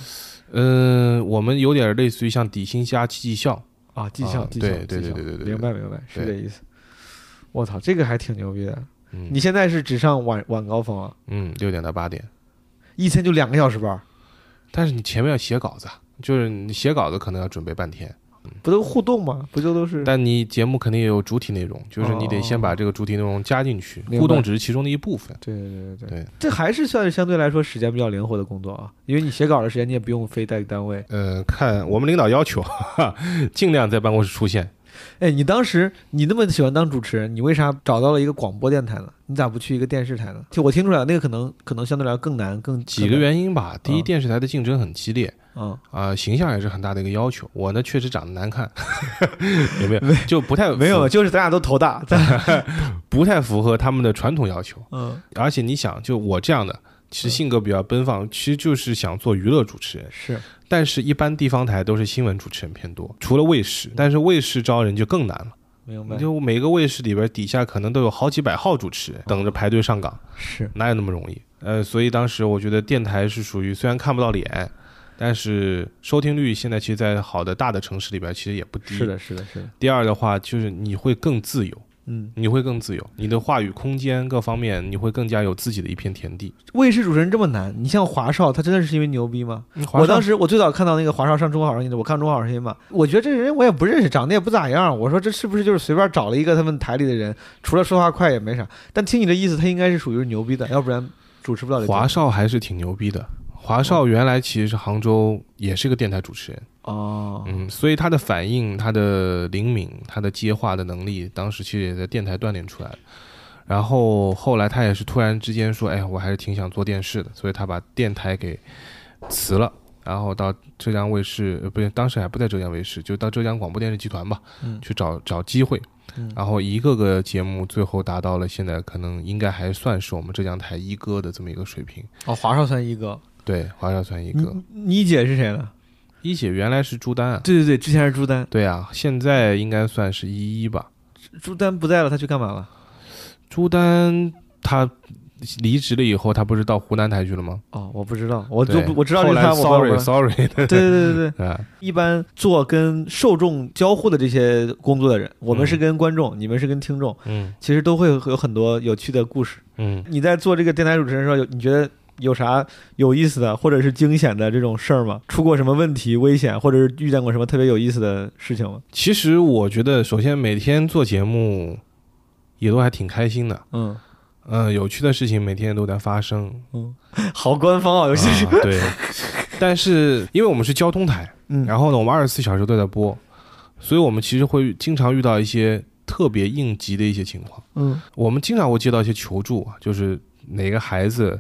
嗯，我们有点类似于像底薪加绩效，啊，绩效，啊绩效，对对绩效对对对对对明白明白，是这意思。我操，这个还挺牛逼的。嗯，你现在是只上晚晚高峰啊，嗯六点到八点，一天就两个小时班儿，但是你前面要写稿子，啊就是你写稿子可能要准备半天，不都互动吗？不就都是？但你节目肯定也有主体内容，就是你得先把这个主体内容加进去，互动只是其中的一部分。对对对对对，这还是算是相对来说时间比较灵活的工作啊，因为你写稿的时间你也不用非在单位。呃，看我们领导要求，尽量在办公室出现。哎，你当时你那么喜欢当主持人，你为啥找到了一个广播电台呢？你咋不去一个电视台呢？就我听出来，那个可能可能相对来说更难，更几个，原因吧，第一，嗯电视台的竞争很激烈。嗯，啊、形象也是很大的一个要求。我呢，确实长得难看，有没有？就不太没有，就是咱俩都头大，咱不太符合他们的传统要求。嗯而且你想，就我这样的，其实性格比较奔放，其实就是想做娱乐主持人。是但是，一般地方台都是新闻主持人偏多，除了卫视，但是卫视招人就更难了。明白，就每个卫视里边底下可能都有好几百号主持人等着排队上岗，是哪有那么容易？呃，所以当时我觉得电台是属于虽然看不到脸，但是收听率现在其实，在好的大的城市里边其实也不低。是。的，是的，是的，第二的话，就是你会更自由，嗯，你会更自由，你的话语空间各方面，你会更加有自己的一片田地。卫视主持人这么难，你像华少，他真的是因为牛逼吗？我当时时我最早看到那个华少上《中国好声音》的，我看《中国好声音》嘛，我觉得这人我也不认识，长得也不咋样。我说这是不是就是随便找了一个他们台里的人，除了说话快也没啥。但听你的意思，他应该是属于牛逼的，要不然主持不了。华少还是挺牛逼的。华少原来其实是杭州，也是个电台主持人，哦，嗯，所以他的反应、他的灵敏、他的接话的能力，当时其实也在电台锻炼出来的。然后后来他也是突然之间说：“哎，我还是挺想做电视的。”所以他把电台给辞了，然后到浙江卫视，呃，不对，当时还不在浙江卫视，就到浙江广播电视集团吧，嗯去找找机会。嗯然后一个个节目最后达到了现在可能应该还算是我们浙江台一哥的这么一个水平。哦，华少算一哥，对，华少算一个。你你姐是谁呢？一姐原来是朱丹啊，对对对，之前是朱丹，对啊，现在应该算是依依吧。朱丹不在了，他去干嘛了？朱丹她离职了以后，她不是到湖南台去了吗？哦，我不知道，我就不我知道后来我 sorry sorry 对对对对一般做跟受众交互的这些工作的人，我们嗯是跟观众，你们是跟听众，嗯其实都会有很多有趣的故事。嗯，你在做这个电台主持人的时候，有你觉得有啥有意思的，或者是惊险的这种事儿吗？出过什么问题、危险，或者是遇见过什么特别有意思的事情吗？其实我觉得，首先每天做节目也都还挺开心的，嗯嗯、有趣的事情每天都在发生，嗯，好官方啊，尤其是、啊对。但是因为我们是交通台，嗯，然后呢，我们二十四小时都在播，所以我们其实会经常遇到一些特别应急的一些情况。嗯我们经常会接到一些求助啊，就是哪个孩子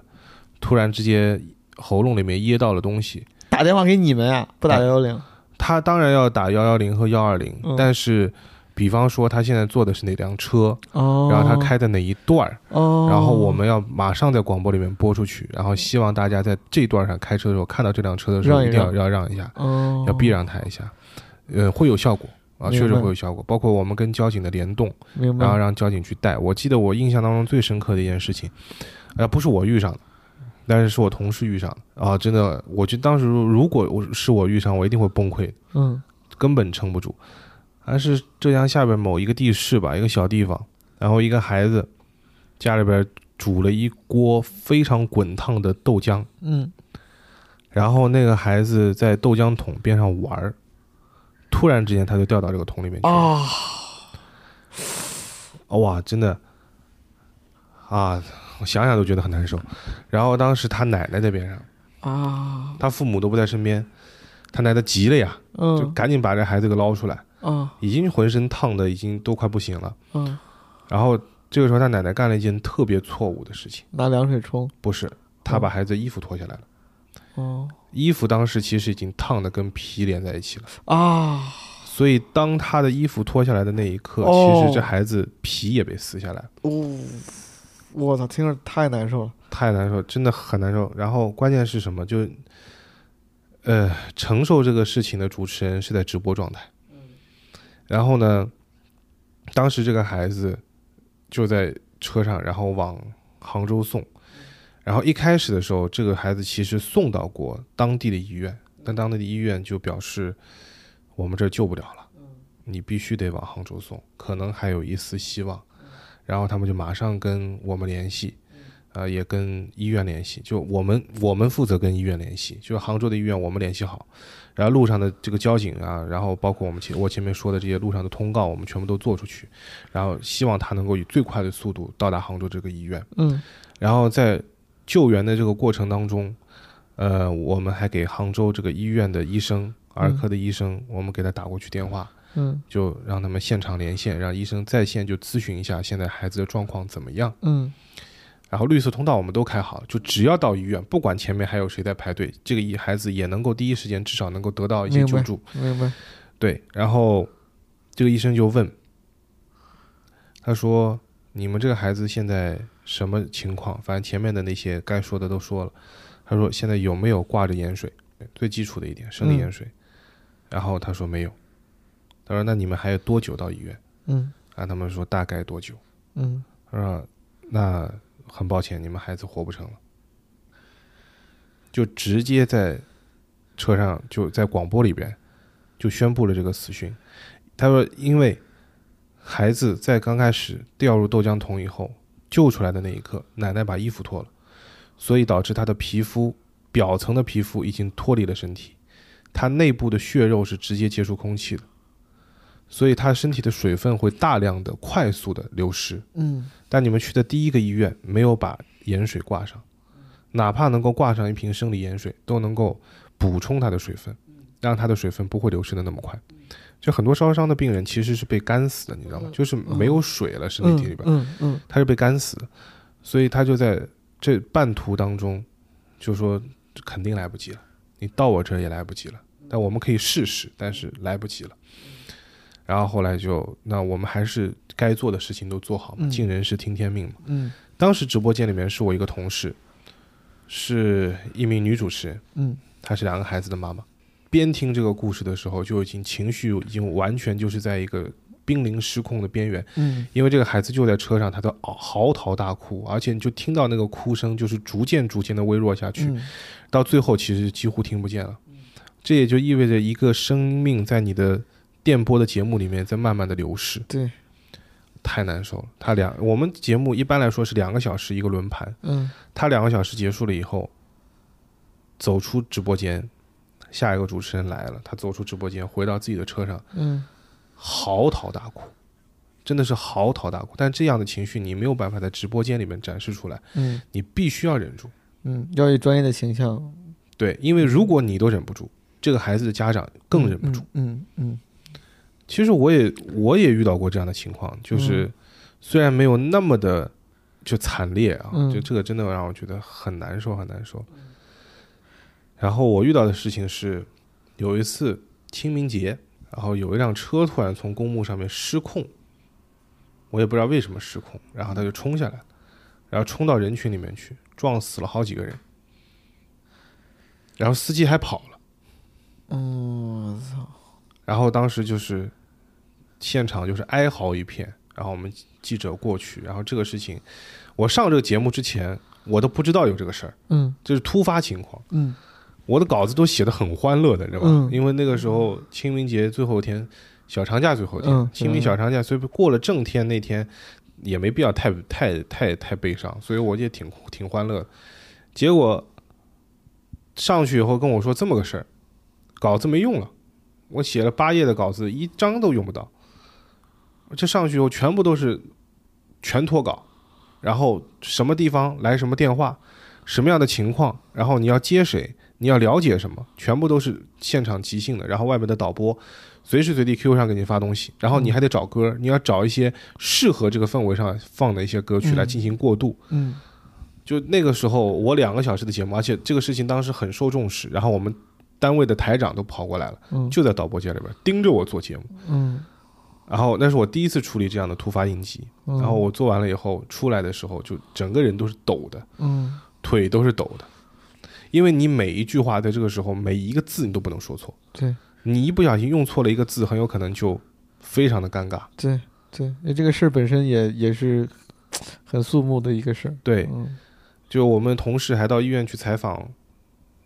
突然之间喉咙里面噎到了东西，打电话给你们啊，不打哎幺幺零。他当然要打幺幺零和幺二零嗯，但是比方说他现在坐的是哪辆车，哦。然后他开的哪一段儿，哦，然后我们要马上在广播里面播出去，然后希望大家在这段上开车的时候看到这辆车的时候让一一定要要让一下，哦。要避让他一下，呃，会有效果啊，确实会有效果。包括我们跟交警的联动，然后让交警去带。我记得我印象当中最深刻的一件事情，呃，不是我遇上的，但是是我同事遇上的。啊，真的，我觉得当时如如果我是我遇上，我一定会崩溃，嗯。根本撑不住。还是浙江下边某一个地市吧，一个小地方，然后一个孩子家里边煮了一锅非常滚烫的豆浆，嗯。然后那个孩子在豆浆桶边上玩儿，突然之间他就掉到这个桶里面去了。啊，哦哇，真的。啊，我想想都觉得很难受。然后当时他奶奶在边上，啊，他父母都不在身边，他奶奶急了呀，就嗯赶紧把这孩子给捞出来，嗯已经浑身烫的已经都快不行了。嗯，然后这个时候他奶奶干了一件特别错误的事情，拿凉水冲。不是，他把孩子衣服脱下来了。哦衣服当时其实已经烫的跟皮连在一起了，啊，所以当他的衣服脱下来的那一刻，哦其实这孩子皮也被撕下来了。哦，我操，听着太难受了。太难受，真的很难受。然后关键是什么？就，呃，承受这个事情的主持人是在直播状态。然后呢，当时这个孩子就在车上，然后往杭州送。然后一开始的时候，这个孩子其实送到过当地的医院，但当地的医院就表示我们这救不了了，你必须得往杭州送，可能还有一丝希望。然后他们就马上跟我们联系，呃，也跟医院联系，就我们我们负责跟医院联系，就是杭州的医院我们联系好，然后路上的这个交警啊，然后包括我们前我前面说的这些路上的通告，我们全部都做出去，然后希望他能够以最快的速度到达杭州这个医院，嗯。然后在救援的这个过程当中，呃，我们还给杭州这个医院的医生，儿科的医生，我们给他打过去电话，嗯就让他们现场连线，让医生在线就咨询一下现在孩子的状况怎么样。嗯然后绿色通道我们都开好了，就只要到医院，不管前面还有谁在排队，这个一孩子也能够第一时间至少能够得到一些救助。明白。对，然后这个医生就问，他说：“你们这个孩子现在什么情况？反正前面的那些该说的都说了。”他说：“现在有没有挂着盐水？最基础的一点，生理盐水。然后他说没有。他说：“那你们还有多久到医院？”嗯啊，他们说大概多久？嗯他说，那很抱歉，你们孩子活不成了，就直接在车上就在广播里边就宣布了这个死讯。他说，因为孩子在刚开始掉入豆浆桶以后救出来的那一刻，奶奶把衣服脱了，所以导致他的皮肤表层的皮肤已经脱离了身体，他内部的血肉是直接接触空气的，所以他身体的水分会大量的、快速的流失。嗯但你们去的第一个医院没有把盐水挂上，哪怕能够挂上一瓶生理盐水，都能够补充他的水分，让他的水分不会流失的那么快。就很多烧伤的病人其实是被干死的，你知道吗？就是没有水了，身体里边，嗯嗯他是被干死的，所以他就在这半途当中就说肯定来不及了，你到我这儿也来不及了，但我们可以试试，但是来不及了。然后后来就，那我们还是该做的事情都做好嘛，嗯尽人事听天命嘛。嗯当时直播间里面是我一个同事，是一名女主持人，嗯她是两个孩子的妈妈。边听这个故事的时候，就已经情绪已经完全就是在一个濒临失控的边缘，嗯因为这个孩子就在车上，他都嚎啕大哭，而且你就听到那个哭声就是逐渐逐渐的微弱下去，嗯到最后其实几乎听不见了。这也就意味着一个生命在你的电波的节目里面在慢慢的流逝，对，太难受了。他两我们节目一般来说是两个小时一个轮盘，嗯他两个小时结束了以后，走出直播间，下一个主持人来了，他走出直播间，回到自己的车上，嗯嚎啕大哭，真的是嚎啕大哭。但这样的情绪你没有办法在直播间里面展示出来，嗯你必须要忍住。嗯，要以专业的形象对，因为如果你都忍不住，这个孩子的家长更忍不住。。嗯嗯其实我也我也遇到过这样的情况，就是虽然没有那么的就惨烈啊，嗯就这个真的让我觉得很难受，很难受。然后我遇到的事情是，有一次清明节，然后有一辆车突然从公墓上面失控，我也不知道为什么失控，然后他就冲下来，然后冲到人群里面去，撞死了好几个人，然后司机还跑了。嗯，我操，然后当时就是现场就是哀嚎一片，然后我们记者过去，然后这个事情，我上这个节目之前我都不知道有这个事儿，嗯这是突发情况。嗯我的稿子都写的很欢乐的，知道吧？嗯因为那个时候清明节最后一天，小长假最后一天，嗯清明小长假，所以过了正天那天也没必要太太太太悲伤，所以我也挺挺欢乐的。结果上去以后跟我说这么个事儿，稿子没用了，我写了八页的稿子，一张都用不到。这上去以后全部都是全脱稿，然后什么地方来什么电话，什么样的情况，然后你要接谁，你要了解什么，全部都是现场即兴的。然后外面的导播随时随地 QQ 上给你发东西，然后你还得找歌，你要找一些适合这个氛围上放的一些歌曲来进行过渡。嗯就那个时候，我两个小时的节目，而且这个事情当时很受重视，然后我们单位的台长都跑过来了，嗯就在导播间里边盯着我做节目。嗯，然后那是我第一次处理这样的突发应急，嗯。然后我做完了以后出来的时候，就整个人都是抖的，嗯。腿都是抖的，因为你每一句话在这个时候每一个字你都不能说错，对。你一不小心用错了一个字，很有可能就非常的尴尬。对对，因为这个事儿本身也也是很肃穆的一个事儿。对，嗯。就我们同事还到医院去采访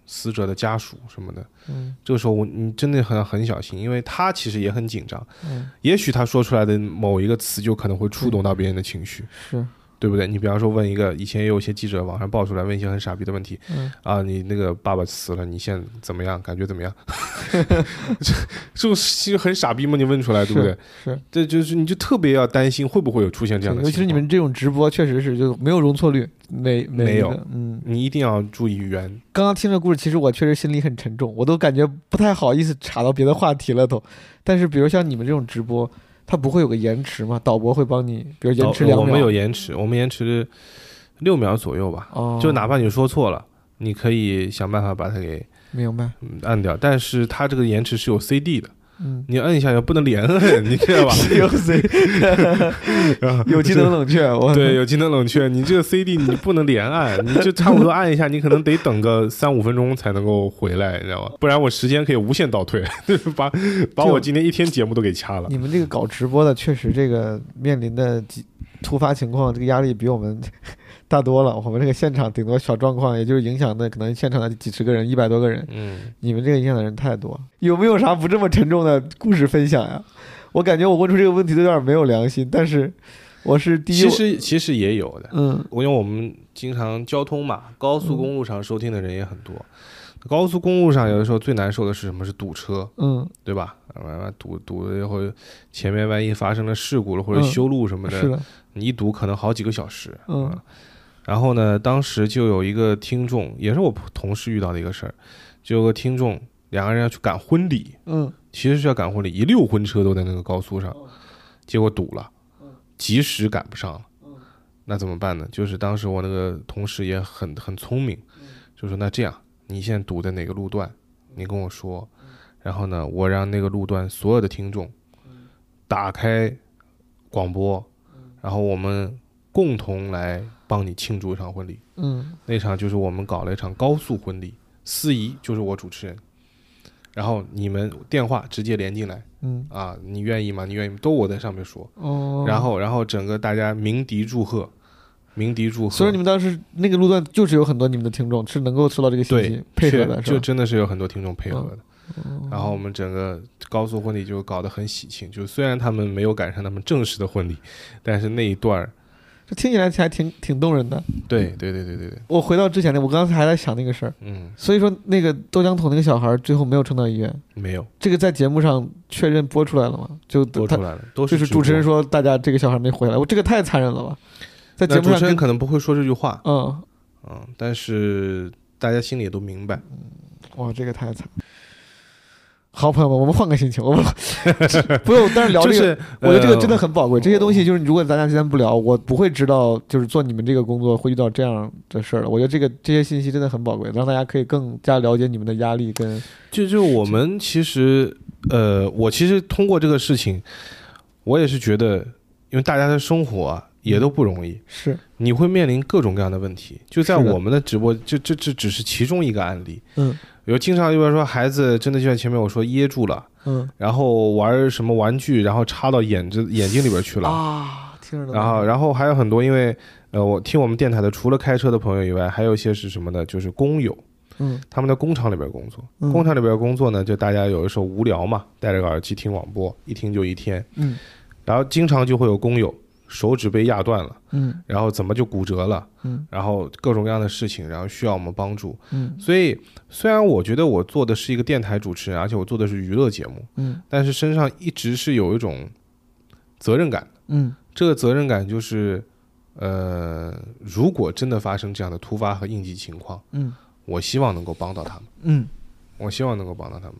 死者的家属什么的，嗯。这个时候我你真的很很小心，因为他其实也很紧张，嗯，也许他说出来的某一个词就可能会触动到别人的情绪，是，对不对？你比方说问一个，以前也有一些记者网上爆出来问一些很傻逼的问题嗯啊，你那个爸爸死了，你现在怎么样？感觉怎么样？这种其实很傻逼嘛？你问出来，对不对？是，这就是你就特别要担心会不会有出现这样的尤情况，其是你们这种直播，确实是就没有容错率，没没有嗯，你一定要注意语言。刚刚听这故事，其实我确实心里很沉重，我都感觉不太好意思岔到别的话题了都。但是比如像你们这种直播，它不会有个延迟吗？导播会帮你，比如延迟两秒。哦我们有延迟，我们延迟六秒左右吧。哦，就哪怕你说错了，你可以想办法把它给明白。嗯按掉。但是它这个延迟是有 CD 的，嗯你摁一下也不能连摁，你知道吧？，COC 有机 能冷却，我对，有机能冷却，你这个 CD 你不能连按，你就差不多按一下，你可能得等个三五分钟才能够回来，你知道吧？不然我时间可以无限倒退，把把我今天一天节目都给掐了。你们这个搞直播的，确实这个面临的几突发情况，这个压力比我们大多了。我们这个现场顶多小状况，也就是影响的可能现场的几十个人、一百多个人，嗯，你们这个影响的人太多。有没有啥不这么沉重的故事分享呀？我感觉我问出这个问题都有点没有良心，但是我是第一，其实其实也有的，嗯我因为我们经常交通嘛，高速公路上收听的人也很多。高速公路上有的时候最难受的是什么？是堵车，嗯，对吧？完堵堵的或者前面万一发生了事故了或者嗯修路什么的，是的，你一堵可能好几个小时。嗯啊然后呢，当时就有一个听众，也是我同事遇到的一个事儿，就有个听众，两个人要去赶婚礼，嗯。其实是要赶婚礼，一溜婚车都在那个高速上，结果堵了，及时赶不上了。那怎么办呢？就是当时我那个同事也很很聪明，就说那这样，你现在堵在哪个路段，你跟我说，然后呢，我让那个路段所有的听众打开广播，然后我们共同来帮你庆祝一场婚礼。嗯。那场就是我们搞了一场高速婚礼，司仪就是我主持人，然后你们电话直接连进来。嗯。啊，你愿意吗？你愿意吗？都我在上面说，哦，然后然后整个大家鸣笛祝贺，鸣笛祝贺，所以你们当时那个路段就是有很多你们的听众是能够收到这个信息对配合的，就真的是有很多听众配合的。哦。然后我们整个高速婚礼就搞得很喜庆，就虽然他们没有赶上他们正式的婚礼，但是那一段儿，这听起来还挺挺动人的。对对对对对对，我回到之前的，我刚才还在想那个事儿，嗯，所以说那个豆浆桶那个小孩最后没有撑到医院，没有这个在节目上确认播出来了吗？就他播出来了，都就是，主持人说大家这个小孩没回来，我这个太残忍了吧？在节那主持人目上跟可能不会说这句话，嗯，嗯，但是大家心里也都明白。哇，这个太惨。好朋友们，我们换个心情，我们 不用，但是聊这个，就是我觉得这个呃真的很宝贵。这些东西就是，如果咱俩今天不聊，我不会知道，就是做你们这个工作会遇到这样的事儿了。我觉得这个这些信息真的很宝贵，让大家可以更加了解你们的压力跟就就我们其实，呃，我其实通过这个事情，我也是觉得，因为大家的生活啊也都不容易，是，你会面临各种各样的问题。就在我们的直播，就这这只是其中一个案例。嗯有经常就比如说孩子真的就像前面我说噎住了，嗯然后玩什么玩具，然后插到眼睛眼睛里边去了。啊，听着然后，然后还有很多，因为呃，我听我们电台的，除了开车的朋友以外，还有一些是什么呢？就是工友，嗯他们在工厂里边工作。嗯工厂里边工作呢，就大家有的时候无聊嘛，戴着个耳机听广播，一听就一天。嗯然后经常就会有工友手指被压断了，嗯。然后怎么就骨折了，嗯。然后各种各样的事情，然后需要我们帮助。嗯。所以虽然我觉得我做的是一个电台主持人，而且我做的是娱乐节目，嗯。但是身上一直是有一种责任感。嗯。这个责任感就是，呃，如果真的发生这样的突发和应急情况，嗯。我希望能够帮到他们，嗯，我希望能够帮到他们。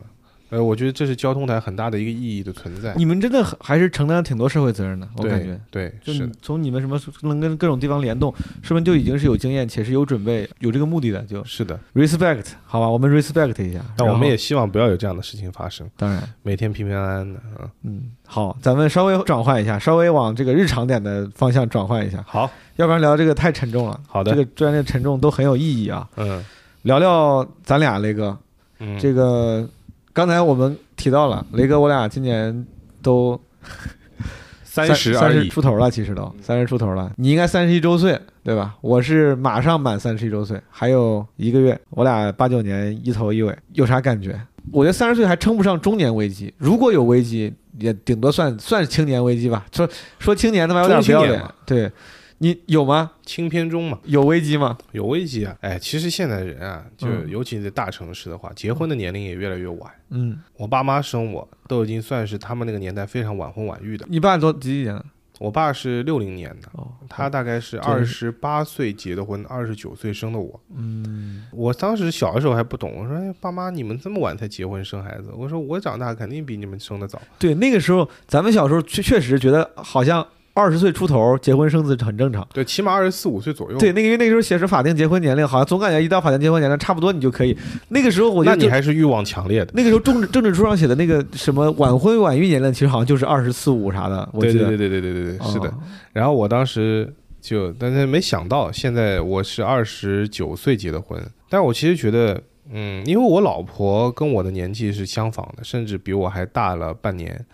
呃，我觉得这是交通台很大的一个意义的存在。你们真的很还是承担了挺多社会责任的，我感觉。对就是，从你们什么能跟各种地方联动，是不是就已经是有经验且是有准备、有这个目的的？就是的。respect，好吧，我们 respect 一下。但我们也希望不要有这样的事情发生，当然，每天平平安安的。嗯，嗯，好，咱们稍微转换一下，稍微往这个日常点的方向转换一下，好，要不然聊这个太沉重了。好的这个专业沉重都很有意义啊。嗯聊聊咱俩雷哥，嗯，这个刚才我们提到了，雷哥我俩今年都 三十三十。出头了，其实都三十出头了。你应该三十一周岁，对吧？我是马上满三十一周岁，还有一个月。我俩八九年一头一尾，有啥感觉？我觉得三十岁还称不上中年危机，如果有危机，也顶多算算是青年危机吧。说说青年他妈有点不要脸对你有吗？轻偏中嘛，有危机吗？有危机啊！哎，其实现在人啊，就嗯尤其在大城市的话，结婚的年龄也越来越晚。嗯，我爸妈生我都已经算是他们那个年代非常晚婚晚育的。你爸多几几年？我爸是六零年的，哦，他大概是二十八岁结的婚，二十九岁生的我。嗯我当时小的时候还不懂，我说：“哎，爸妈，你们这么晚才结婚生孩子？”我说：“我长大肯定比你们生的早。对，那个时候咱们小时候确确实觉得好像二十岁出头结婚生子很正常。对起码二十四五岁左右。对那个因为那时候写是法定结婚年龄好像总感觉一到法定结婚年龄差不多你就可以。那个时候我觉得你还是欲望强烈的。那个时候政治政治书上写的那个什么晚婚晚育年龄其实好像就是二十四五啥的我记得。对对对对对对是的然后我当时就但是没想到现在我是二十九岁结的婚但是我其实觉得嗯因为我老婆跟我的年纪是相仿的甚至比我还大了半年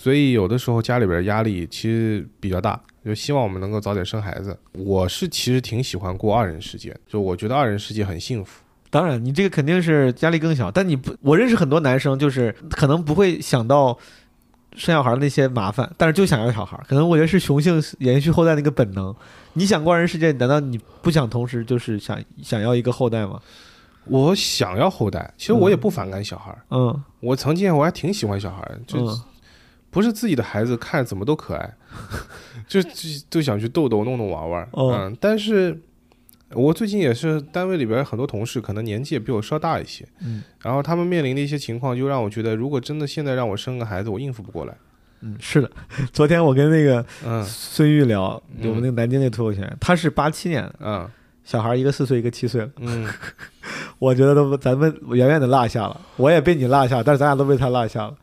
所以有的时候家里边压力其实比较大，就希望我们能够早点生孩子。我是其实挺喜欢过二人世界，就我觉得二人世界很幸福。当然，你这个肯定是压力更小，但你不，我认识很多男生，就是可能不会想到生小孩的那些麻烦，但是就想要小孩。可能我觉得是雄性延续后代的一个本能。你想过二人世界，难道你不想同时就是想想要一个后代吗？我想要后代，其实我也不反感小孩儿，嗯我曾经我还挺喜欢小孩儿，就嗯不是自己的孩子，看怎么都可爱，就就就想去逗逗、弄弄、玩玩。哦嗯，但是我最近也是单位里边很多同事，可能年纪也比我稍大一些，嗯然后他们面临的一些情况，就让我觉得，如果真的现在让我生个孩子，我应付不过来。嗯，是的。昨天我跟那个嗯孙玉聊，嗯我们那个南京那个脱口秀演员，他是八七年的，嗯小孩一个四岁，一个七岁了。嗯，我觉得都咱们远远的落下了，我也被你落下，但是咱俩都被他落下了。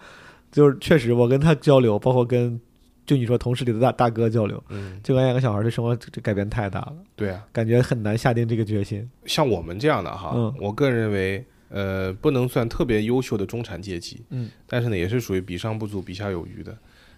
就是确实，我跟他交流，包括跟就你说同事里的大大哥交流，嗯，就感觉两个小孩对生活这这改变太大了，对啊，感觉很难下定这个决心。像我们这样的哈，嗯我个人认为，呃，不能算特别优秀的中产阶级，嗯，但是呢，也是属于比上不足，比下有余的。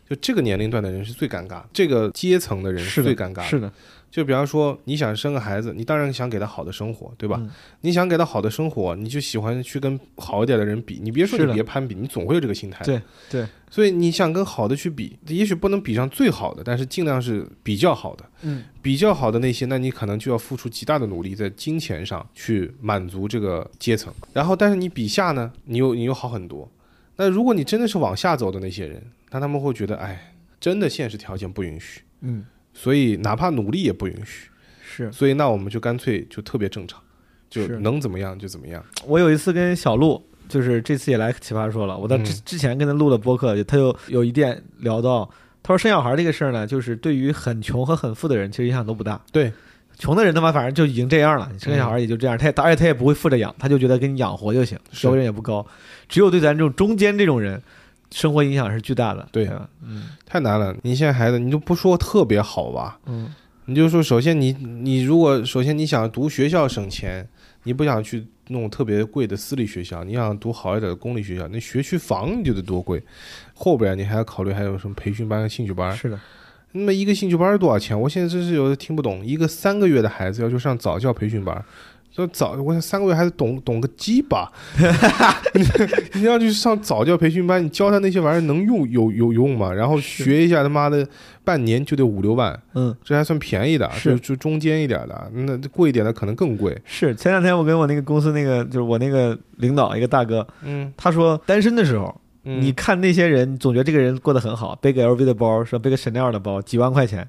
就这个年龄段的人是最尴尬，这个阶层的人是最尴尬的。是的，就比方说，你想生个孩子，你当然想给他好的生活，对吧？嗯你想给他好的生活，你就喜欢去跟好一点的人比。你别说你别攀比，你总会有这个心态。对对，所以你想跟好的去比，也许不能比上最好的，但是尽量是比较好的。嗯，比较好的那些，那你可能就要付出极大的努力，在金钱上去满足这个阶层。然后，但是你比下呢，你又你又好很多。那如果你真的是往下走的那些人，那他们会觉得，哎，真的现实条件不允许，嗯，所以哪怕努力也不允许。是所以那我们就干脆就特别正常，就是能怎么样就怎么样。我有一次跟小鹿，就是这次也来奇葩说了，我在之嗯之前跟他录的播客，他就有一点聊到，他说生小孩这个事儿呢，就是对于很穷和很富的人，其实影响都不大。对，穷的人他妈反正就已经这样了，你生个小孩也就这样，他也而且他也不会富着养，他就觉得给你养活就行，收入也不高。只有对咱这种中间这种人，生活影响是巨大的，对吧？嗯太难了。你现在孩子，你就不说特别好吧？嗯你就说，首先你你如果首先你想读学校省钱，你不想去弄特别贵的私立学校，你想读好一点的公立学校，那学区房你就得多贵。后边你还要考虑还有什么培训班、兴趣班。是的，那么一个兴趣班多少钱？我现在真是有的听不懂。一个三个月的孩子要去上早教培训班，说早，我想三个月孩子懂懂个鸡巴。你要去上早教培训班，你教他那些玩意儿能用有有用吗？然后学一下他妈的半年就得五六万，嗯。这还算便宜的，是就就中间一点的，那贵一点的可能更贵。是前两天我跟我那个公司那个就是我那个领导一个大哥，嗯，他说单身的时候，嗯你看那些人，总觉得这个人过得很好，背个 LV 的包，说背个 Chanel 的包，几万块钱。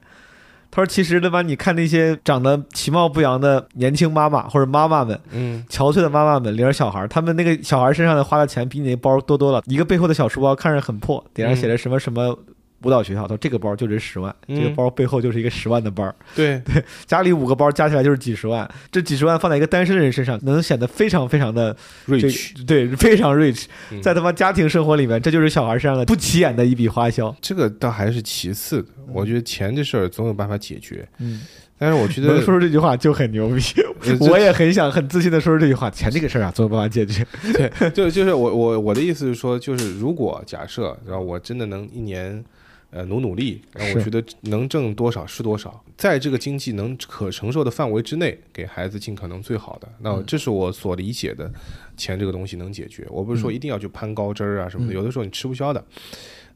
他说其实对吧？你看那些长得其貌不扬的年轻妈妈或者妈妈们，嗯憔悴的妈妈们领着小孩，他们那个小孩身上的花的钱比你那包多多了。一个背后的小书包看着很破，顶上写着什么什么舞蹈学校，他说这个包就值十万，嗯这个包背后就是一个十万的包。对 对，家里五个包加起来就是几十万，这几十万放在一个单身的人身上，能显得非常非常的 rich，对，非常 rich，嗯在他妈家庭生活里面，这就是小孩身上的不起眼的一笔花销。这个倒还是其次的。我觉得钱这事儿总有办法解决，嗯，但是我觉得能说出这句话就很牛逼。我也很想很自信的说出这句话，钱这个事儿啊，总有办法解决。对，就就是我我我的意思是说，就是如果假设，然后我真的能一年，呃，努努力，然后我觉得能挣多少是多少，在这个经济能可承受的范围之内，给孩子尽可能最好的。那嗯这是我所理解的，钱这个东西能解决。我不是说嗯一定要去攀高枝儿啊什么的，嗯有的时候你吃不消的。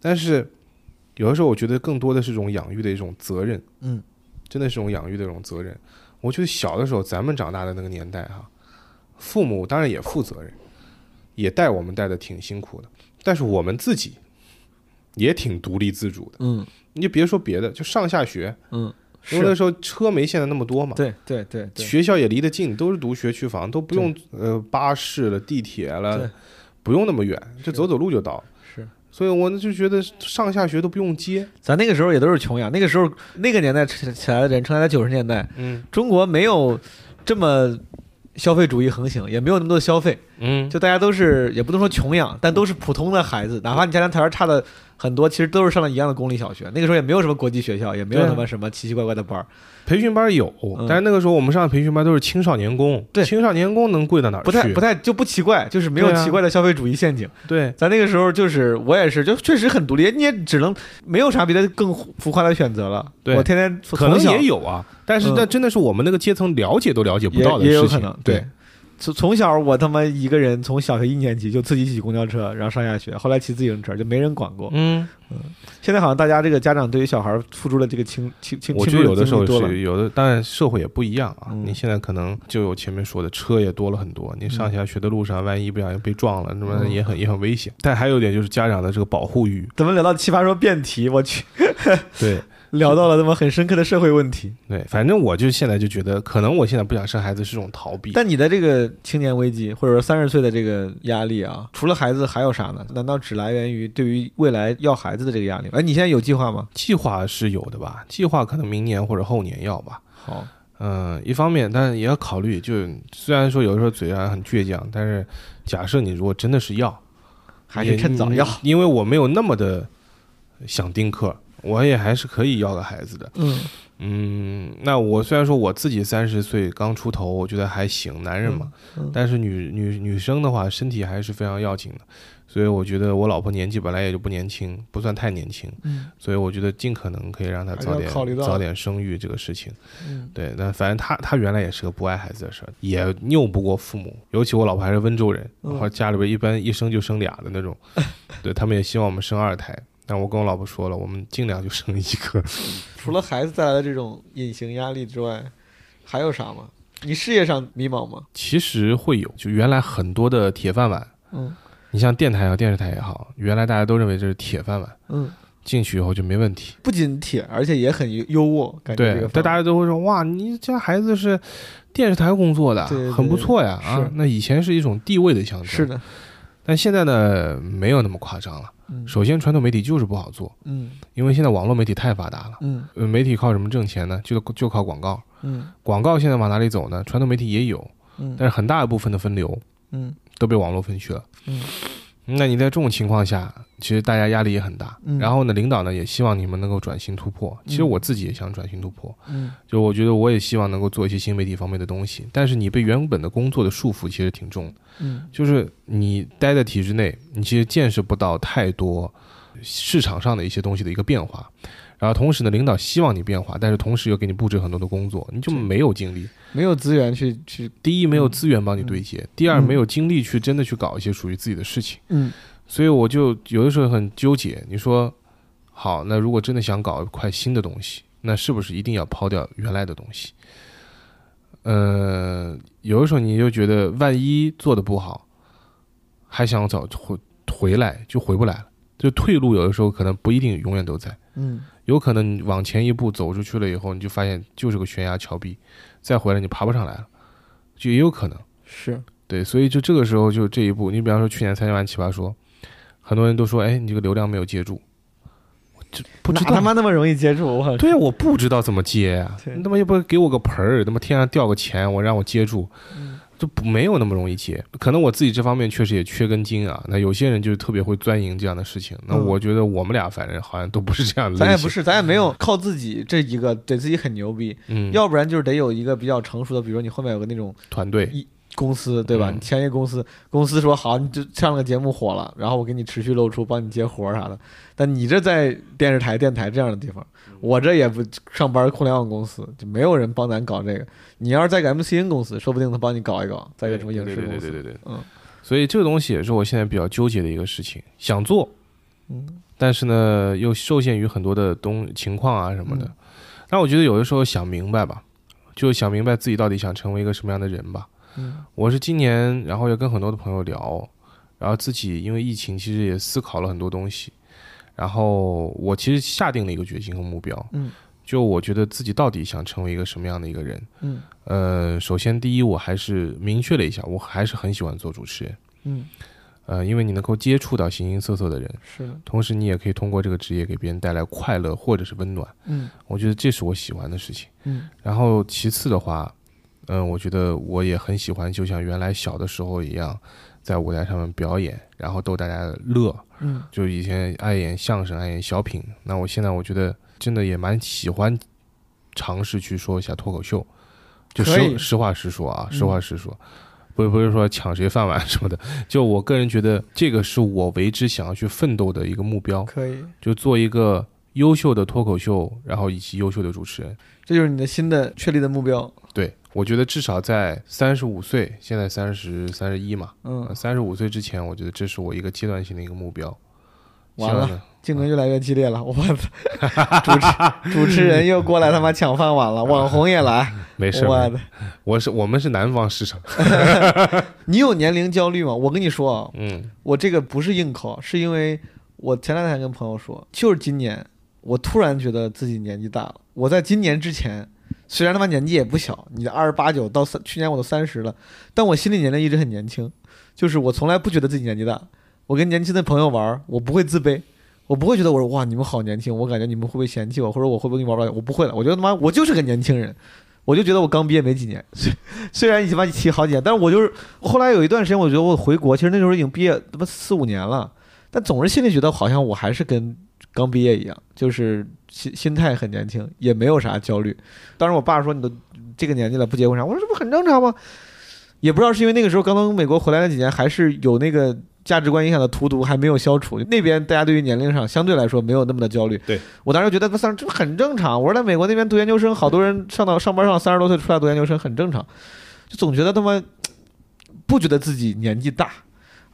但是有的时候，我觉得更多的是一种养育的一种责任。嗯，真的是一种养育的一种责任。我觉得小的时候，咱们长大的那个年代哈，父母当然也负责任，也带我们带的挺辛苦的，但是我们自己也挺独立自主的。嗯。你就别说别的，就上下学，嗯，因为那时候车没现在那么多嘛，对对对对，学校也离得近，都是读学区房，都不用呃巴士了、地铁了，不用那么远，就走走路就到。是，所以我就觉得上下学都不用接。咱那个时候也都是穷养，那个时候那个年代起起来的人，生在九十年代，嗯。中国没有这么消费主义横行，也没有那么多消费，嗯，就大家都是也不能说穷养，但都是普通的孩子，哪怕你家庭条件差的很多，其实都是上了一样的公立小学。那个时候也没有什么国际学校，也没有什么什么奇奇怪怪的班儿，培训班有，但是那个时候我们上的培训班都是青少年宫，对青少年宫能贵到哪儿去？不太不太就不奇怪，就是没有奇怪的消费主义陷阱。对，咱那个时候就是我也是，就确实很独立，你也只能没有啥别的更浮夸的选择了。对我天天可能也有啊，但是嗯那真的是我们那个阶层了解都了解不到的也也有事情。可能对。从从小我他妈一个人从小学一年级就自己挤公交车，然后上下学，后来骑自行车就没人管过。嗯嗯，现在好像大家这个家长对于小孩付出了这个青青青，我觉得有的时候是有的，当然社会也不一样啊。嗯你现在可能就有前面说的车也多了很多，你上下学的路上万一不小心被撞了，那么嗯也很也很危险。但还有一点就是家长的这个保护欲，怎么聊到奇葩说辩题？我去，对聊到了那么很深刻的社会问题。对，反正我就现在就觉得，可能我现在不想生孩子是种逃避。但你的这个青年危机，或者说三十岁的这个压力啊，除了孩子还有啥呢？难道只来源于对于未来要孩子的这个压力吗？哎，你现在有计划吗？计划是有的吧？计划可能明年或者后年要吧。好，嗯，一方面，但是也要考虑，就虽然说有的时候嘴上很倔强，但是假设你如果真的是要，还是趁早要。因因为我没有那么的想丁克，我也还是可以要个孩子的。嗯嗯，那我虽然说我自己三十岁刚出头，我觉得还行，男人嘛，嗯但是女女女生的话，身体还是非常要紧的，所以我觉得我老婆年纪本来也就不年轻，不算太年轻，嗯所以我觉得尽可能可以让她早点早点生育这个事情。嗯对，那反正她她原来也是个不爱孩子的事儿，也拗不过父母，尤其我老婆还是温州人，嗯然后家里边一般一生就生俩的那种，对他们也希望我们生二胎。但我跟我老婆说了，我们尽量就生一个。除了孩子带来的这种隐形压力之外，还有啥吗？你事业上迷茫吗？其实会有，就原来很多的铁饭碗，嗯你像电台也好，电视台也好，原来大家都认为这是铁饭碗，嗯，进去以后就没问题。不仅铁，而且也很优渥，感觉这个，对但大家都会说哇，你家孩子是电视台工作的，对对很不错呀啊是。那以前是一种地位的象征，是。的，但现在呢，没有那么夸张了。嗯首先，传统媒体就是不好做，嗯因为现在网络媒体太发达了。嗯呃，媒体靠什么挣钱呢？就就靠广告。嗯广告现在往哪里走呢？传统媒体也有，嗯但是很大一部分的分流嗯都被网络分去了。嗯那你在这种情况下，其实大家压力也很大。嗯然后呢，领导呢也希望你们能够转型突破。其实嗯我自己也想转型突破，嗯就我觉得我也希望能够做一些新媒体方面的东西。但是你被原本的工作的束缚其实挺重的，嗯就是你待在体制内，你其实见识不到太多市场上的一些东西的一个变化。然后同时呢，领导希望你变化，但是同时又给你布置很多的工作，你就没有精力。没有资源去去第一，没有资源帮你对接；第二，嗯没有精力去真的去搞一些属于自己的事情。嗯所以我就有的时候很纠结。你说，好，那如果真的想搞一块新的东西，那是不是一定要抛掉原来的东西？呃，有的时候你就觉得，万一做的不好，还想找回回来，就回不来了。就退路，有的时候可能不一定永远都在，嗯有可能你往前一步走出去了以后，你就发现就是个悬崖峭壁，再回来你爬不上来了，就也有可能。是对，所以就这个时候就这一步，你比方说去年参加完奇葩说，很多人都说，哎，你这个流量没有接住，我这不知道。他妈那么容易接住？我对呀、我不知道怎么接呀、对你他妈又不给我个盆儿，他妈天上掉个钱，我让我接住，嗯没有那么容易接。可能我自己这方面确实也缺根筋啊。那有些人就是特别会钻营这样的事情。那嗯我觉得我们俩反正好像都不是这样的。咱也不是，咱也没有靠自己这一个得自己很牛逼，嗯，要不然就是得有一个比较成熟的，比如说你后面有个那种团队，公司，对吧？嗯你签一个公司，公司说好，你就上了个节目火了，然后我给你持续露出，帮你接活儿啥的。但你这在电视台、电台这样的地方，我这也不上班互联网公司，就没有人帮咱搞这个。你要是在个 MCN 公司，说不定他帮你搞一搞，在个什么影视公司，对对对对。嗯所以这个东西也是我现在比较纠结的一个事情，想做，嗯但是呢，又受限于很多的东情况啊什么的。嗯但我觉得有的时候想明白吧，就想明白自己到底想成为一个什么样的人吧。嗯我是今年，然后也跟很多的朋友聊，然后自己因为疫情，其实也思考了很多东西。然后我其实下定了一个决心和目标，嗯，就我觉得自己到底想成为一个什么样的一个人。嗯呃，首先第一，我还是明确了一下，我还是很喜欢做主持人。嗯呃，因为你能够接触到形形色色的人，是的，同时你也可以通过这个职业给别人带来快乐或者是温暖。嗯我觉得这是我喜欢的事情。嗯然后其次的话，嗯、我觉得我也很喜欢，就像原来小的时候一样，在舞台上面表演，然后逗大家乐。嗯就以前爱演相声，爱演小品，那我现在我觉得真的也蛮喜欢尝试去说一下脱口秀，就实实话实说啊，嗯实话实说。不是不是说抢谁饭碗什么的，就我个人觉得这个是我为之想要去奋斗的一个目标，可以，就做一个优秀的脱口秀，然后以及优秀的主持人。这就是你的新的确立的目标。对我觉得至少在三十五岁，现在三十三十一嘛，嗯，三十五岁之前，我觉得这是我一个阶段性的一个目标。完了竞争越来越激烈了，我操！主持主持人又过来他妈抢饭碗了，网红也来，没事，我的，我是我们是南方市场，你有年龄焦虑吗？我跟你说啊，嗯我这个不是硬考，是因为我前两天跟朋友说，就是今年我突然觉得自己年纪大了。我在今年之前，虽然他妈年纪也不小，你二十八九到三，去年我都三十了，但我心理年龄一直很年轻，就是我从来不觉得自己年纪大。我跟年轻的朋友玩，我不会自卑。我不会觉得我说哇你们好年轻，我感觉你们会不会嫌弃我，或者我会不会跟你玩不来？我不会了，我觉得他妈我就是个年轻人，我就觉得我刚毕业没几年，虽虽然已经把你提好几年，但是我就是后来有一段时间，我觉得我回国，其实那时候已经毕业他妈四五年了，但总是心里觉得好像我还是跟刚毕业一样，就是心心态很年轻，也没有啥焦虑。当时我爸说你都这个年纪了不结婚啥，我说这不很正常吗？也不知道是因为那个时候刚从美国回来那几年，还是有那个价值观影响的荼毒还没有消除，那边大家对于年龄上相对来说没有那么的焦虑。对我当时觉得他三这很正常。我说在美国那边读研究生，好多人上到上班上三十多岁出来读研究生很正常，就总觉得他妈 不觉得自己年纪大。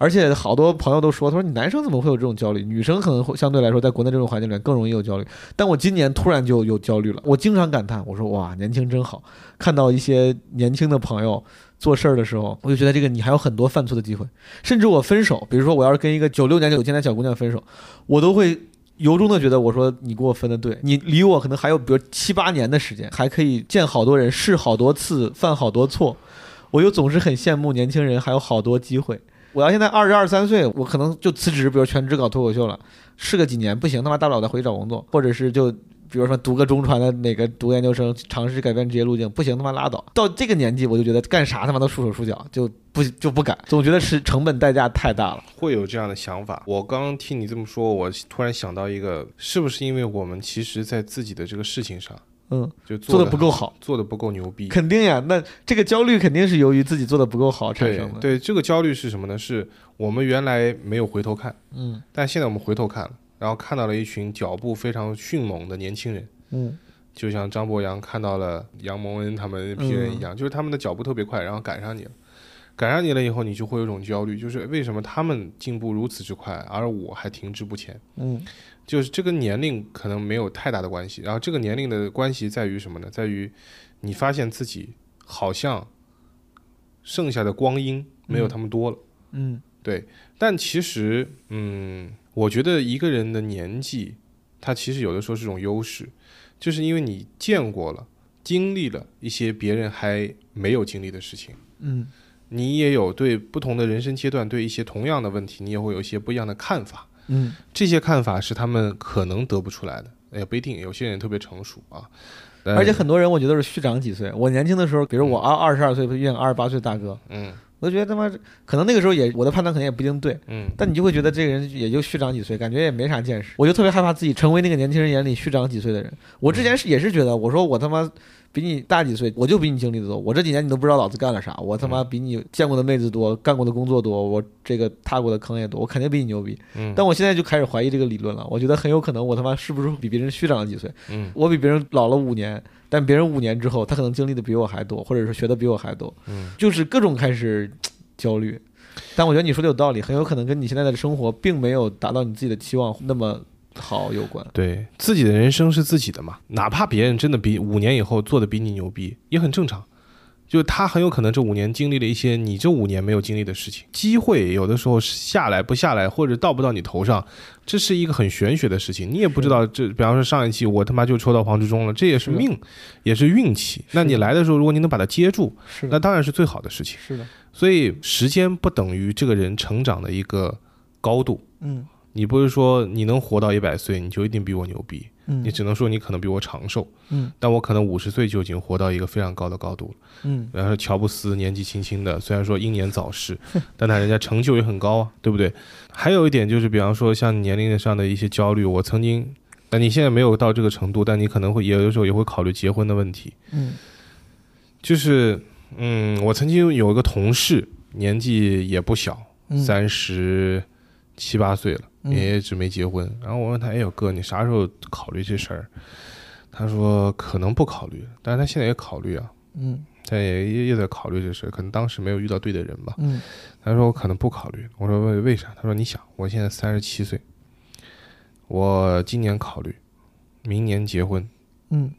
而且好多朋友都说，他说你男生怎么会有这种焦虑？女生可能会相对来说在国内这种环境里面更容易有焦虑。但我今年突然就有焦虑了，我经常感叹，我说哇，年轻真好。看到一些年轻的朋友做事儿的时候，我就觉得这个你还有很多犯错的机会。甚至我分手，比如说我要是跟一个九六年、九七年小姑娘分手，我都会由衷的觉得，我说你给我分的对，你离我可能还有比如七八年的时间，还可以见好多人，试好多次，犯好多错。我又总是很羡慕年轻人还有好多机会。我要现在二十二三岁，我可能就辞职，比如全职搞脱口秀了，试个几年不行，他妈大不了再回去找工作，或者是就比如说读个中传的哪个读研究生，尝试改变职业路径，不行他妈拉倒。到这个年纪，我就觉得干啥他妈都束手束脚，就不 就不敢，总觉得是成本代价太大了。会有这样的想法。我刚刚听你这么说，我突然想到一个，是不是因为我们其实在自己的这个事情上嗯，就做的的不够好，做的不够牛逼？肯定呀。那这个焦虑肯定是由于自己做的不够好产生的。，对，这个焦虑是什么呢？是我们原来没有回头看，嗯但现在我们回头看了，然后看到了一群脚步非常迅猛的年轻人。嗯就像张博洋看到了杨蒙恩他们那批人一样，就是他们的脚步特别快，然后赶上你了，赶上你了以后，你就会有一种焦虑，就是为什么他们进步如此之快，而我还停滞不前？嗯就是这个年龄可能没有太大的关系，然后这个年龄的关系在于什么呢？在于你发现自己好像剩下的光阴没有他们多了。嗯对，但其实，嗯，我觉得一个人的年纪，他其实有的时候是种优势，就是因为你见过了、经历了一些别人还没有经历的事情，嗯你也有对不同的人生阶段、对一些同样的问题，你也会有一些不一样的看法。嗯这些看法是他们可能得不出来的，也不一定。有些人特别成熟啊，而且很多人我觉得是虚长几岁。我年轻的时候，比如我二二十二岁遇见二十八岁大哥，嗯我就觉得他妈可能那个时候也我的判断可能也不一定对，嗯但你就会觉得这个人也就虚长几岁，感觉也没啥见识。我就特别害怕自己成为那个年轻人眼里虚长几岁的人。我之前是也是觉得，我说我他妈比你大几岁，我就比你经历的多。我这几年你都不知道老子干了啥，我他妈比你见过的妹子多，干过的工作多，我这个踏过的坑也多，我肯定比你牛逼。嗯，但我现在就开始怀疑这个理论了，我觉得很有可能我他妈是不是比别人虚长了几岁？嗯我比别人老了五年，但别人五年之后，他可能经历的比我还多，或者是学的比我还多，嗯就是各种开始焦虑。但我觉得你说的有道理，很有可能跟你现在的生活并没有达到你自己的期望那么好有关。对自己的人生是自己的嘛，哪怕别人真的比五年以后做的比你牛逼，也很正常。就他很有可能这五年经历了一些你这五年没有经历的事情，机会有的时候下来不下来，或者到不到你头上，这是一个很玄学的事情，你也不知道。这比方说上一期我他妈就抽到黄志忠了，这也是命，也是运气。那你来的时候，如果你能把它接住，那当然是最好的事情。是的，所以时间不等于这个人成长的一个高度。嗯你不是说你能活到一百岁，你就一定比我牛逼，嗯你只能说你可能比我长寿，嗯但我可能五十岁就已经活到一个非常高的高度了。嗯然后乔布斯年纪轻轻的，虽然说英年早逝，但他人家成就也很高啊，对不对？还有一点就是，比方说像年龄上的一些焦虑，我曾经，那你现在没有到这个程度，但你可能会有的时候也会考虑结婚的问题。嗯就是，嗯，我曾经有一个同事，年纪也不小，嗯三十七八岁了，嗯也一直没结婚。然后我问他：“哎呦哥，你啥时候考虑这事儿？”他说：“可能不考虑，但是他现在也考虑啊，嗯他也也也在考虑这事儿，可能当时没有遇到对的人吧。嗯他说：“我可能不考虑。”我说：“为为啥？”他说：“你想，我现在三十七岁，我今年考虑，明年结婚，嗯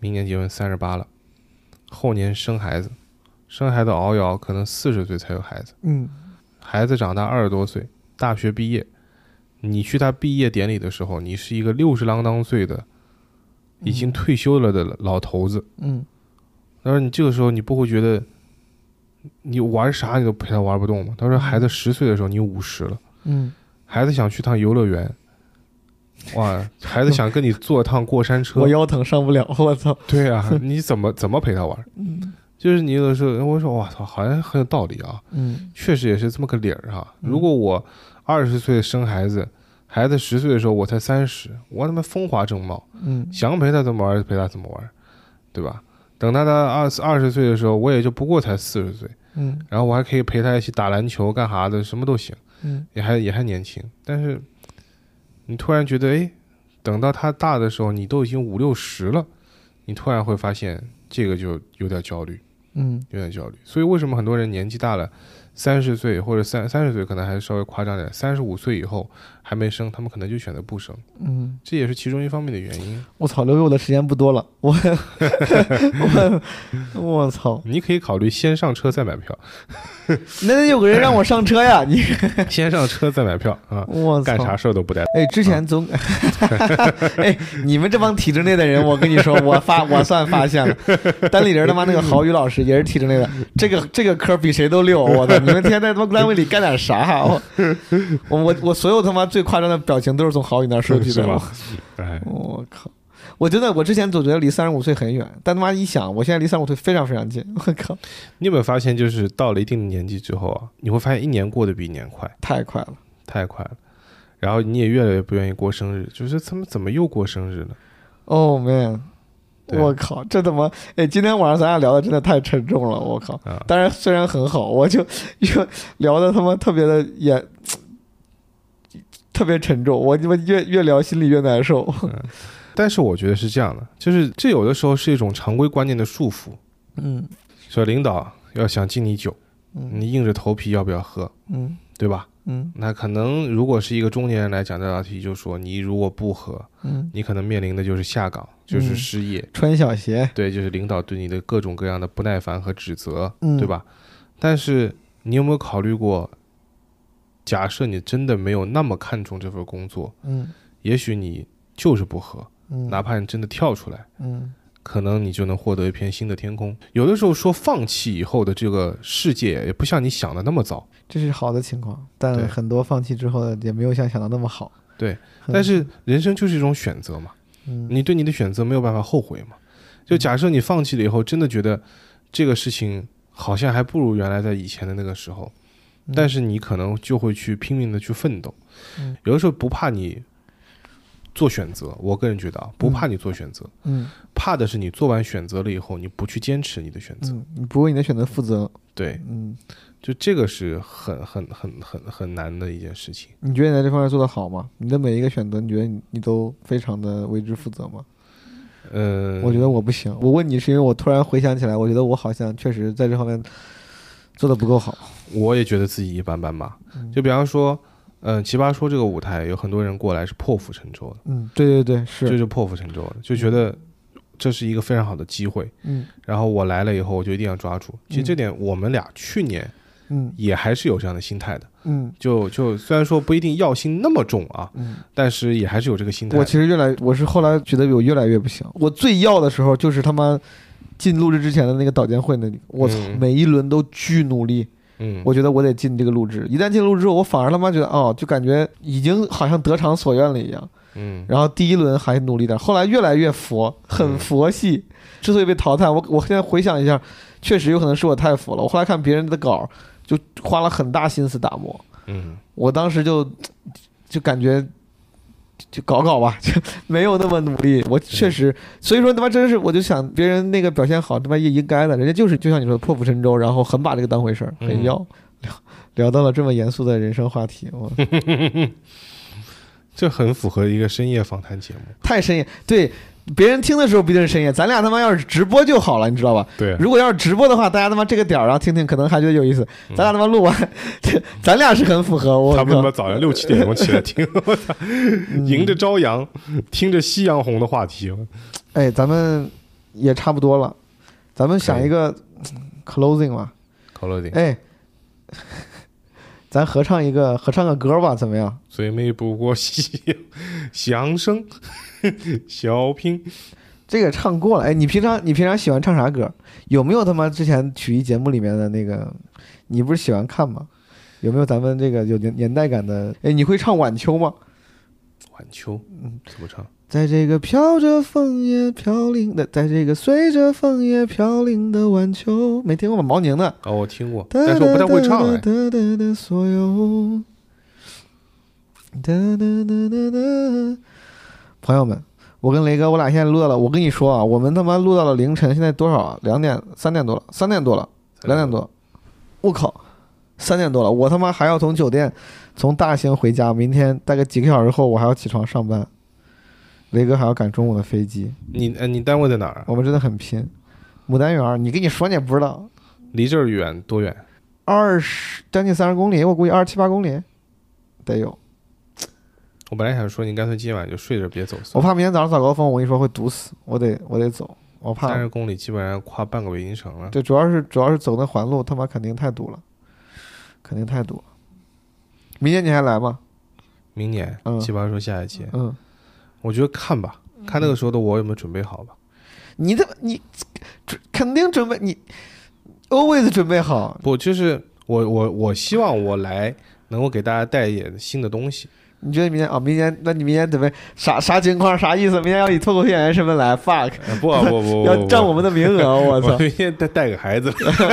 明年结婚三十八了，后年生孩子，生孩子熬一熬，可能四十岁才有孩子。嗯孩子长大二十多岁，大学毕业，你去他毕业典礼的时候，你是一个六十郎当岁的，已经退休了的老头子。嗯他说你这个时候你不会觉得，你玩啥你都陪他玩不动吗？他说孩子十岁的时候你五十了，嗯孩子想去趟游乐园，哇，孩子想跟你坐趟过山车 我，腰疼上不了，我操，对啊，你怎么怎么陪他玩？嗯就是你有的时候，我说我操，好像很有道理啊，嗯确实也是这么个理儿哈。嗯如果我二十岁生孩子，孩子十岁的时候我才三十，我他妈风华正茂，嗯想陪他怎么玩就陪他怎么玩，对吧？等他到二十二十岁的时候，我也就不过才四十岁，嗯然后我还可以陪他一起打篮球干啥的，什么都行，嗯也还也还年轻。但是你突然觉得，哎，等到他大的时候，你都已经五六十了，你突然会发现这个就有点焦虑。嗯有点焦虑。所以为什么很多人年纪大了，三十岁或者三三十岁可能还稍微夸张点，三十五岁以后还没生，他们可能就选择不生，嗯，这也是其中一方面的原因。我操，留给我的时间不多了，我我 我操，你可以考虑先上车再买票，那得有个人让我上车呀，你 先上车再买票啊，我操干啥？事儿都不带。哎，之前总，哎，你们这帮体制内的人，我跟你说，我发我算发现了，单立人他妈那个郝宇老师也是体制内的，这个这个科比谁都溜，我操！你们天天在他妈单位里干点啥？我我我我所有他妈最夸张的表情都是从郝宇那儿收集的是吗。哎，我靠！我真的，我之前总觉得离三十五岁很远，但他妈一想，我现在离三十五岁非常非常近。我靠，你有没有发现，就是到了一定的年纪之后啊，你会发现一年过得比一年快，太快了！太快了。然后你也越来越不愿意过生日，就是他们怎么又过生日了？哦、man，对我靠，这怎么？哎，今天晚上咱俩聊的真的太沉重了，我靠！啊，当然，虽然很好，我就 越聊的他妈特别的也 特别沉重，我他妈越越聊心里越难受。但是我觉得是这样的，就是这有的时候是一种常规观念的束缚。嗯说领导要想敬你酒，嗯你硬着头皮要不要喝，嗯对吧？嗯那可能如果是一个中年人来讲这道题，就说你如果不喝，嗯，你可能面临的就是下岗，就是失业，穿小鞋，对，就是领导对你的各种各样的不耐烦和指责，嗯对吧？但是你有没有考虑过，假设你真的没有那么看重这份工作，嗯也许你就是不喝，嗯，哪怕你真的跳出来。嗯可能你就能获得一片新的天空。有的时候说放弃以后的这个世界，也不像你想的那么糟。这是好的情况，但很多放弃之后也没有像想的那么好。对，但是人生就是一种选择嘛，嗯你对你的选择没有办法后悔嘛。就假设你放弃了以后，真的觉得这个事情好像还不如原来在以前的那个时候，嗯但是你可能就会去拼命的去奋斗。嗯有的时候不怕你做选择，我个人觉得啊，不怕你做选择，嗯怕的是你做完选择了以后，你不去坚持你的选择。嗯，你不为你的选择负责。对，嗯，就这个是很很很很很难的一件事情。你觉得你在这方面做得好吗？你的每一个选择，你觉得你你都非常的为之负责吗？呃，我觉得我不行。我问你是因为我突然回想起来，我觉得我好像确实在这方面做的不够好。我也觉得自己一般般吧。嗯就比方说，嗯、奇葩说这个舞台有很多人过来是破釜沉舟的，嗯，对对对，是，这就是破釜沉舟的，就觉得这是一个非常好的机会，嗯然后我来了以后，我就一定要抓住。其实这点我们俩去年嗯也还是有这样的心态的，嗯就就虽然说不一定药性那么重啊，嗯。但是也还是有这个心态我。其实越来，我是后来觉得我越来越不行。我最要的时候就是他妈进录制之前的那个导监会那里，我操，嗯每一轮都巨努力。嗯，我觉得我得进这个录制，一旦进录制之后，我反而他妈觉得哦，就感觉已经好像得偿所愿了一样。嗯然后第一轮还努力点，后来越来越佛，很佛系。之所以被淘汰，我我现在回想一下，确实有可能是我太佛了。我后来看别人的稿，就花了很大心思打磨，嗯我当时就就感觉就搞搞吧，就 没有那么努力。我确实，所以说他妈真是，我就想别人那个表现好，他妈也应该的，人家就是就像你说的破釜沉舟，然后很把这个当回事儿，很嗯要。聊聊到了这么严肃的人生话题，我 这很符合一个深夜访谈节目。太深夜。对，别人听的时候不一定是深夜，咱俩他妈要是直播就好了，你知道吧？对，如果要是直播的话，大家他妈这个点儿然后听听，可能还觉得有意思。嗯咱俩他妈录完，这 咱俩是很符合。我他们他妈，早上六七点钟起来听，我操，嗯迎着朝阳，听着夕阳红的话题，哎，咱们也差不多了，咱们想一个嗯 closing 吧。closing 哎，咱合唱一个，合唱个歌吧，怎么样？最美不过夕阳相声，小品。这个唱过了。哎，你平常你平常喜欢唱啥歌？有没有他妈之前曲艺节目里面的那个？你不是喜欢看吗？有没有咱们这个有年年代感的？哎，你会唱晚秋吗？晚秋，嗯，怎么唱？在这个飘着枫叶飘零的，在这个随着枫叶飘零的晚秋，没听过吗？毛宁的。哦，我听过，但是我不太会唱哎。哒哒哒哒所有。哒哒哒哒哒。朋友们，我跟雷哥，我俩现在录到了。我跟你说啊，我们他妈录到了凌晨，现在多少啊？两点、三点多了，三点多了，两点多。我靠，三点多了，我他妈还要从酒店从大兴回家，明天大概几个小时后我还要起床上班。雷哥还要赶中午的飞机，你呃，你单位在哪儿啊？我们真的很拼。牡丹园，你跟你说你也不知道，离这儿远多远？二十将近三十公里，我估计二十七八公里得有。我本来想说你干脆今晚就睡着别走我。怕明天早上早高峰，我跟你说会堵死，我得我得走，我怕三。十公里基本上跨半个北京城了。对，主要是主要是走那环路，他妈肯定太堵了，肯定太堵了。明年你还来吗？明年嗯奇葩说下一期，嗯，我觉得看吧，看那个时候的我有没有准备好吧。你的你准肯定准备你 always 准备好。不，就是我我我希望我来能够给大家带一点新的东西。你觉得明年啊？明年那你明年准备啥啥情况？啥意思？明年要以脱口秀演员身份来？fuck，呃不 不不，要占我们的名额！我操！明天带带个孩子，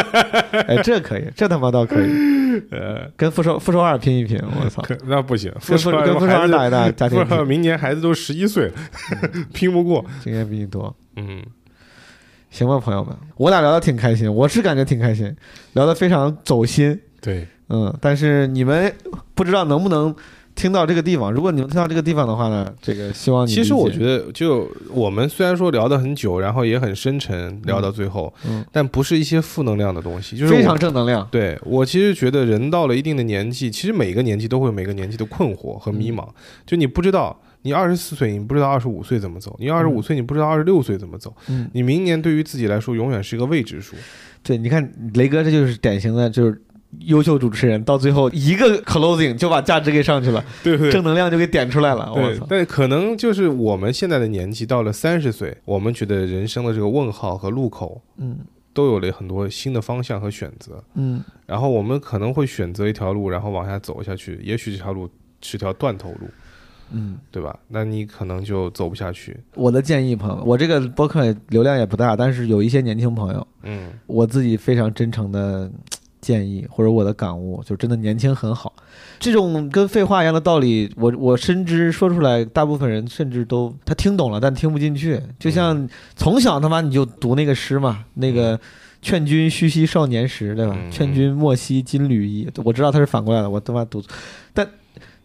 哎，这可以，这他妈倒可以，呃，跟傅首傅首尔拼一拼！我操，可那不行，跟傅跟傅首尔打一打家庭明年孩子都十一岁了，拼不过。经验比你多。嗯，行吧，朋友们，我俩聊的挺开心，我是感觉挺开心，聊的非常走心，对，嗯，但是你们不知道能不能听到这个地方。如果你们听到这个地方的话呢，这个希望你其实我觉得，就我们虽然说聊得很久，然后也很深沉，聊到最后，嗯，但不是一些负能量的东西，就是非常正能量。对我其实觉得人到了一定的年纪，其实每个年纪都会有每个年纪的困惑和迷茫。就你不知道，你二十四岁，你不知道二十五岁怎么走；你二十五岁，你不知道二十六岁怎么走。嗯，你明年对于自己来说，永远是一个未知数。对，你看雷哥，这就是典型的，就是优秀主持人，到最后一个 closing 就把价值给上去了，对不正能量就给点出来了。我操，，对但可能就是我们现在的年纪到了三十岁，我们觉得人生的这个问号和路口嗯都有了很多新的方向和选择。嗯，然后我们可能会选择一条路，然后往下走下去。也许这条路是条断头路，嗯，对吧？那你可能就走不下去。我的建议，朋友，我这个博客流量也不大，但是有一些年轻朋友，嗯我自己非常真诚的建议或者我的感悟，就真的年轻很好。这种跟废话一样的道理，我我深知说出来，大部分人甚至都他听懂了，但听不进去。就像从小他妈你就读那个诗嘛，那个“劝君须惜少年时”，对吧？嗯劝君莫惜金缕衣。我知道他是反过来的，我他妈读，但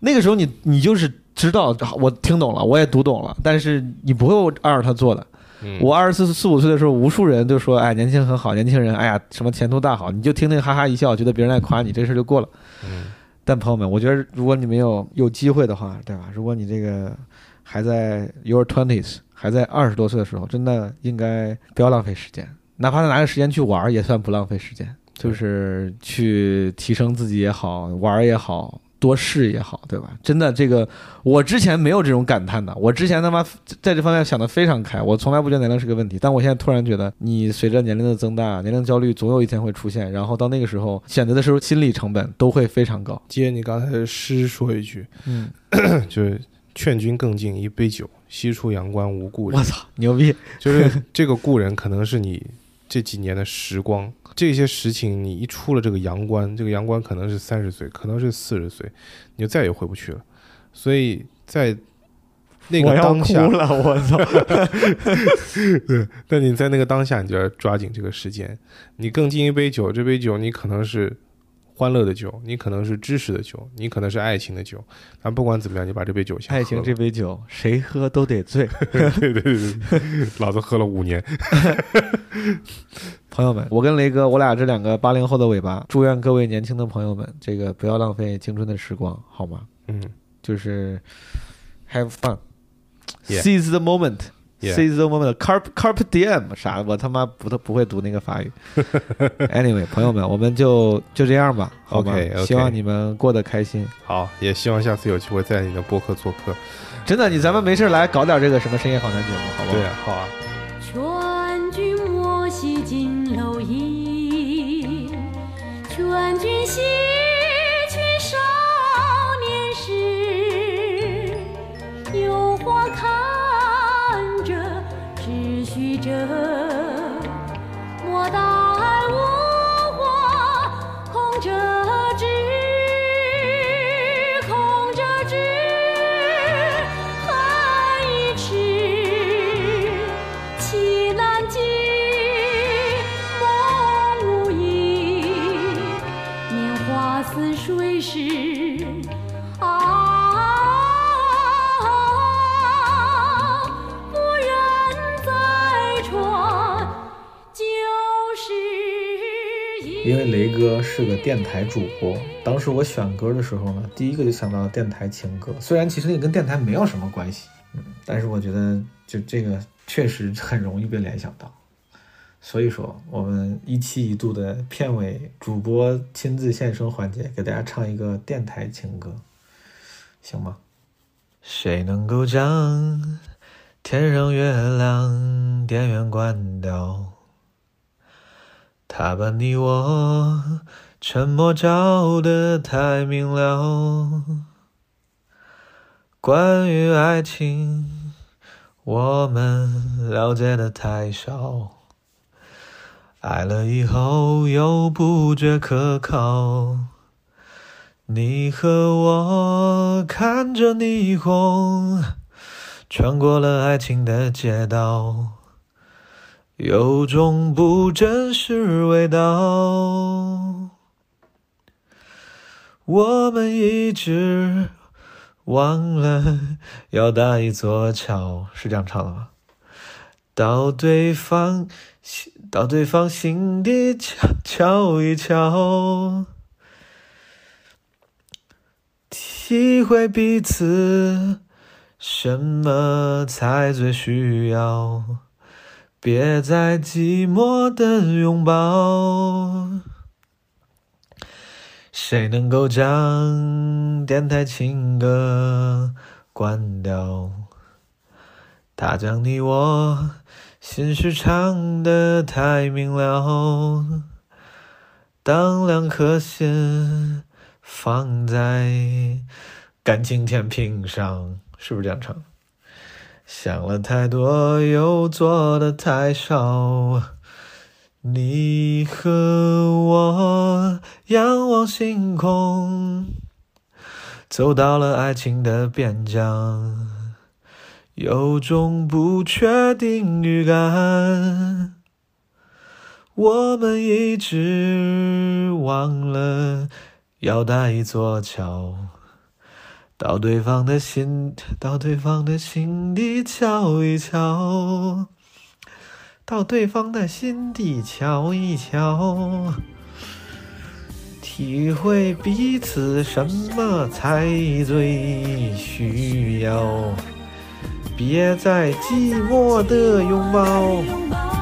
那个时候你你就是知道啊我听懂了，我也读懂了，但是你不会按照他做的。嗯，我二十四四五岁的时候，无数人就说：“哎，年轻很好，年轻人，哎呀，什么前途大好。”你就听听哈哈一笑，觉得别人在夸你，这事儿就过了。嗯但朋友们，我觉得如果你没有有机会的话，对吧？如果你这个还在 your twenties，还在二十多岁的时候，真的应该不要浪费时间，哪怕拿个时间去玩儿，也算不浪费时间。就是去提升自己也好，玩儿也好，多试也好，对吧？真的，这个我之前没有这种感叹的，我之前他妈在这方面想的非常开，我从来不觉得年龄是个问题。但我现在突然觉得，你随着年龄的增大，年龄焦虑总有一天会出现，然后到那个时候选择的时候，心理成本都会非常高。接你刚才的诗说一句，嗯，就是劝君更尽一杯酒，西出阳关无故人我。操，牛逼！就是这个故人可能是你这几年的时光，这些事情你一出了这个阳关，这个阳关可能是三十岁，可能是四十岁，你就再也回不去了。所以在那个当下哭，了，我操！对但你在那个当下，你就要抓紧这个时间。你更敬一杯酒，这杯酒你可能是欢乐的酒，你可能是知识的酒，你可能是爱情的酒。但不管怎么样，你把这杯酒先喝爱情这杯酒，谁喝都得醉。对对对对，老子喝了五年。朋友们，我跟雷哥，我俩这两个八零后的尾巴，祝愿各位年轻的朋友们，这个不要浪费青春的时光，好吗？嗯就是 have fun。Yeah. Seize the moment, Yeah. seize the moment, carp diem 啥？我他妈不不会读那个法语。anyway，朋友们，我们就就这样吧，好吗希望你们过得开心。好，也希望下次有机会在你的播客做客。真的，你咱们没事来搞点这个什么深夜访谈节目，好不好？对啊，好啊。雷哥是个电台主播，当时我选歌的时候呢，第一个就想到电台情歌，虽然其实那跟电台没有什么关系，嗯，但是我觉得就这个确实很容易被联想到，所以说我们一期一度的片尾主播亲自现身环节，给大家唱一个电台情歌，行吗？谁能够将天上月亮电源关掉？他把你我沉默照得太明了。关于爱情，我们了解的太少。爱了以后又不觉可靠。你和我看着霓虹，穿过了爱情的街道。有种不真实味道。我们一直忘了要搭一座桥，是这样唱的吗？到对方心，到对方心底瞧瞧一瞧，体会彼此什么才最需要。别再寂寞的拥抱。谁能够将电台情歌关掉？它将你我心事唱得太明了。当两颗心放在感情天平上，是不是这样唱？想了太多，又做的太少。你和我仰望星空，走到了爱情的边疆，有种不确定预感。我们一直忘了要搭一座桥。到对方的心，到对方的心底瞧一瞧，到对方的心底瞧一瞧，体会彼此什么才最需要。别再寂寞的拥抱。